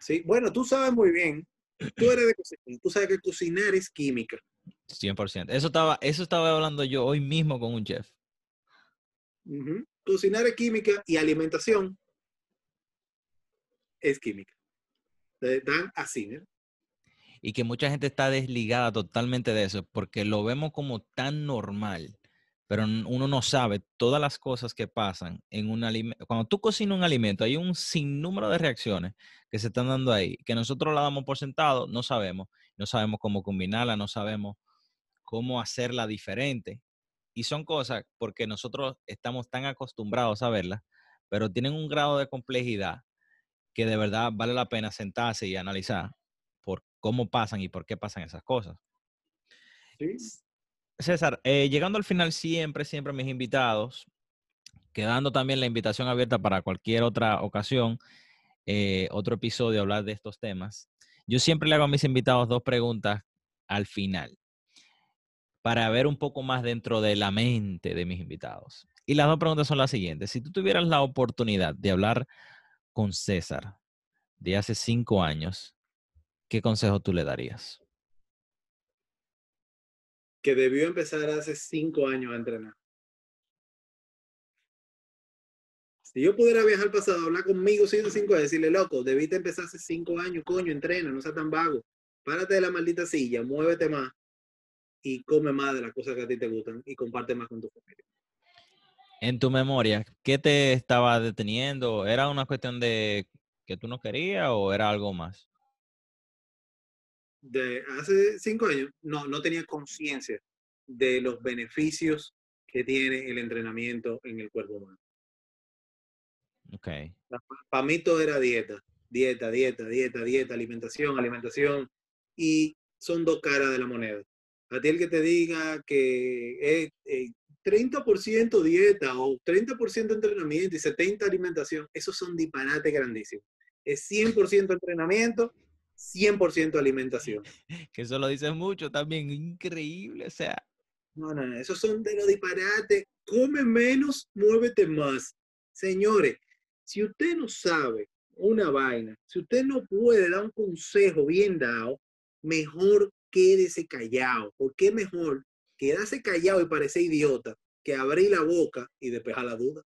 Sí, bueno, tú sabes muy bien, tú eres de cocina, tú sabes que cocinar es química. 100%. Eso estaba, eso estaba hablando yo hoy mismo con un chef. Cocinar es química y alimentación es química. Dan así, ¿no? Y que mucha gente está desligada totalmente de eso, porque lo vemos como tan normal pero uno no sabe todas las cosas que pasan en un alimento. Cuando tú cocinas un alimento, hay un sinnúmero de reacciones que se están dando ahí, que nosotros la damos por sentado, no sabemos, no sabemos cómo combinarla, no sabemos cómo hacerla diferente. Y son cosas porque nosotros estamos tan acostumbrados a verlas, pero tienen un grado de complejidad que de verdad vale la pena sentarse y analizar por cómo pasan y por qué pasan esas cosas. Sí. César, eh, llegando al final siempre, siempre mis invitados, quedando también la invitación abierta para cualquier otra ocasión, eh, otro episodio, hablar de estos temas. Yo siempre le hago a mis invitados dos preguntas al final para ver un poco más dentro de la mente de mis invitados. Y las dos preguntas son las siguientes. Si tú tuvieras la oportunidad de hablar con César de hace cinco años, ¿qué consejo tú le darías? Que debió empezar hace cinco años a entrenar. Si yo pudiera viajar al pasado, hablar conmigo cinco años, decirle, loco, debiste empezar hace cinco años, coño, entrena, no seas tan vago. Párate de la maldita silla, muévete más y come más de las cosas que a ti te gustan y comparte más con tu familia. En tu memoria, ¿qué te estaba deteniendo? ¿Era una cuestión de que tú no querías o era algo más? De hace cinco años, no, no tenía conciencia de los beneficios que tiene el entrenamiento en el cuerpo humano. Ok. Para mí todo era dieta, dieta, dieta, dieta, dieta, alimentación, alimentación. Y son dos caras de la moneda. A ti el que te diga que es 30% eh, dieta o 30% entrenamiento y 70% alimentación, esos son disparates grandísimos. Es 100% entrenamiento, 100% alimentación. Que eso lo dices mucho también, increíble, o sea. No, no, no, esos son de los disparates. Come menos, muévete más. Señores, si usted no sabe una vaina, si usted no puede dar un consejo bien dado, mejor quédese callado. porque es mejor quedarse callado y parecer idiota que abrir la boca y despejar la duda?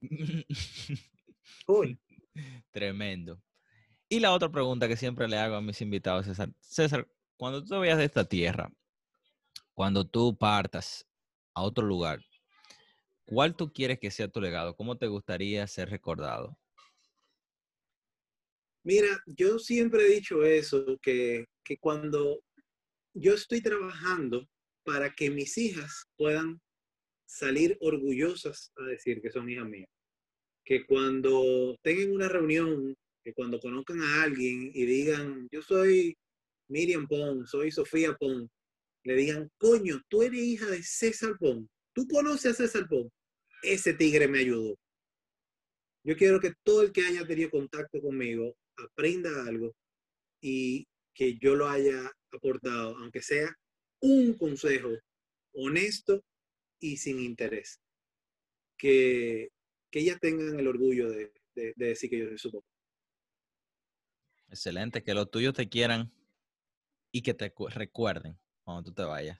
Tremendo. Y la otra pregunta que siempre le hago a mis invitados, César. César, cuando tú te vayas de esta tierra, cuando tú partas a otro lugar, ¿cuál tú quieres que sea tu legado? ¿Cómo te gustaría ser recordado? Mira, yo siempre he dicho eso, que, que cuando yo estoy trabajando para que mis hijas puedan salir orgullosas a decir que son hijas mías, que cuando tengan una reunión, que cuando conozcan a alguien y digan, yo soy Miriam Pong, soy Sofía Pong, le digan, coño, tú eres hija de César Pong, tú conoces a César Pong, ese tigre me ayudó. Yo quiero que todo el que haya tenido contacto conmigo aprenda algo y que yo lo haya aportado, aunque sea un consejo honesto y sin interés. Que, que ellas tengan el orgullo de, decir que yo soy su papá. Excelente, que los tuyos te quieran y que te recuerden cuando tú te vayas.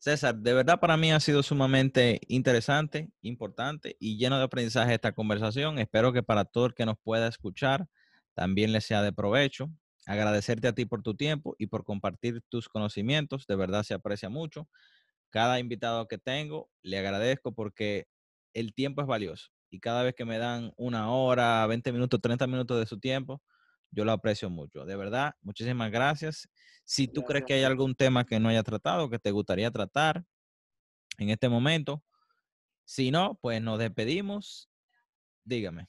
César, de verdad para mí ha sido sumamente interesante, importante y lleno de aprendizaje esta conversación. Espero que para todo el que nos pueda escuchar también le sea de provecho. Agradecerte a ti por tu tiempo y por compartir tus conocimientos. De verdad se aprecia mucho. Cada invitado que tengo, le agradezco porque el tiempo es valioso. Y cada vez que me dan una hora, 20 minutos, 30 minutos de su tiempo, yo lo aprecio mucho. De verdad, muchísimas gracias. Si tú crees que hay algún tema que no haya tratado, que te gustaría tratar en este momento, si no, pues nos despedimos. Dígame.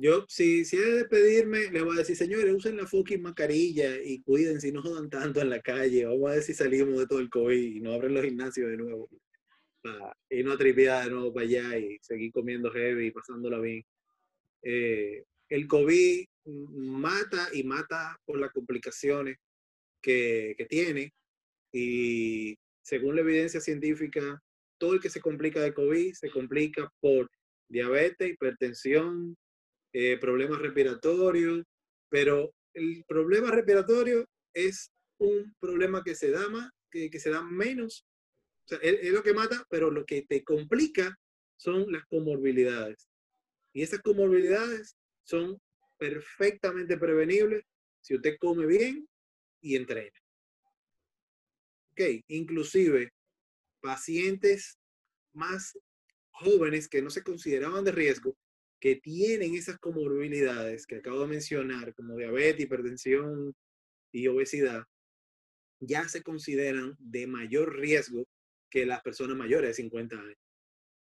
Yo, si, si he de despedirme, le voy a decir, señores, usen la fucking mascarilla y cuídense y no jodan tanto en la calle. Vamos a ver si salimos de todo el COVID y no abren los gimnasios de nuevo. y no tripear de nuevo para allá y seguir comiendo heavy y pasándola bien. Eh, el COVID mata y mata por las complicaciones que, que tiene. Y según la evidencia científica, todo el que se complica de COVID se complica por diabetes, hipertensión, eh, problemas respiratorios, pero el problema respiratorio es un problema que se da más, que, se da menos. Sea, es, lo que mata, pero lo que te complica son las comorbilidades. Y esas comorbilidades son perfectamente prevenibles si usted come bien y entrena. Ok, inclusive pacientes más jóvenes que no se consideraban de riesgo que tienen esas comorbilidades que acabo de mencionar, como diabetes, hipertensión y obesidad, ya se consideran de mayor riesgo que las personas mayores de 50 años,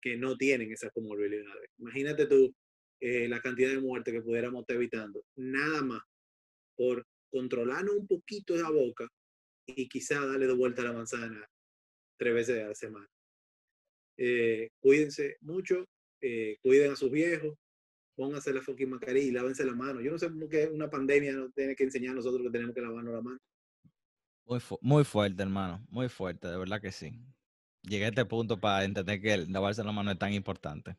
que no tienen esas comorbilidades. Imagínate tú eh, la cantidad de muertes que pudiéramos estar evitando, nada más por controlarnos un poquito la boca y quizá darle de vuelta a la manzana tres veces a la semana. Eh, cuídense mucho, eh, cuiden a sus viejos, pónganse la fucking mascarilla y lávense la mano. Yo no sé por qué una pandemia nos tiene que enseñar a nosotros que tenemos que lavarnos la mano. Muy, muy fuerte, hermano, muy fuerte, de verdad que sí. Llegué a este punto para entender que lavarse la mano es tan importante.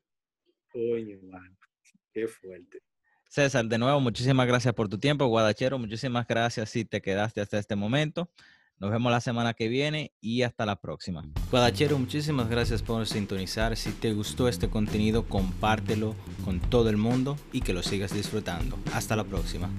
Coño, mano, qué fuerte. César, de nuevo, muchísimas gracias por tu tiempo, Guadachero. Muchísimas gracias si te quedaste hasta este momento. Nos vemos la semana que viene y hasta la próxima. Guadachero, muchísimas gracias por sintonizar. Si te gustó este contenido, compártelo con todo el mundo y que lo sigas disfrutando. Hasta la próxima.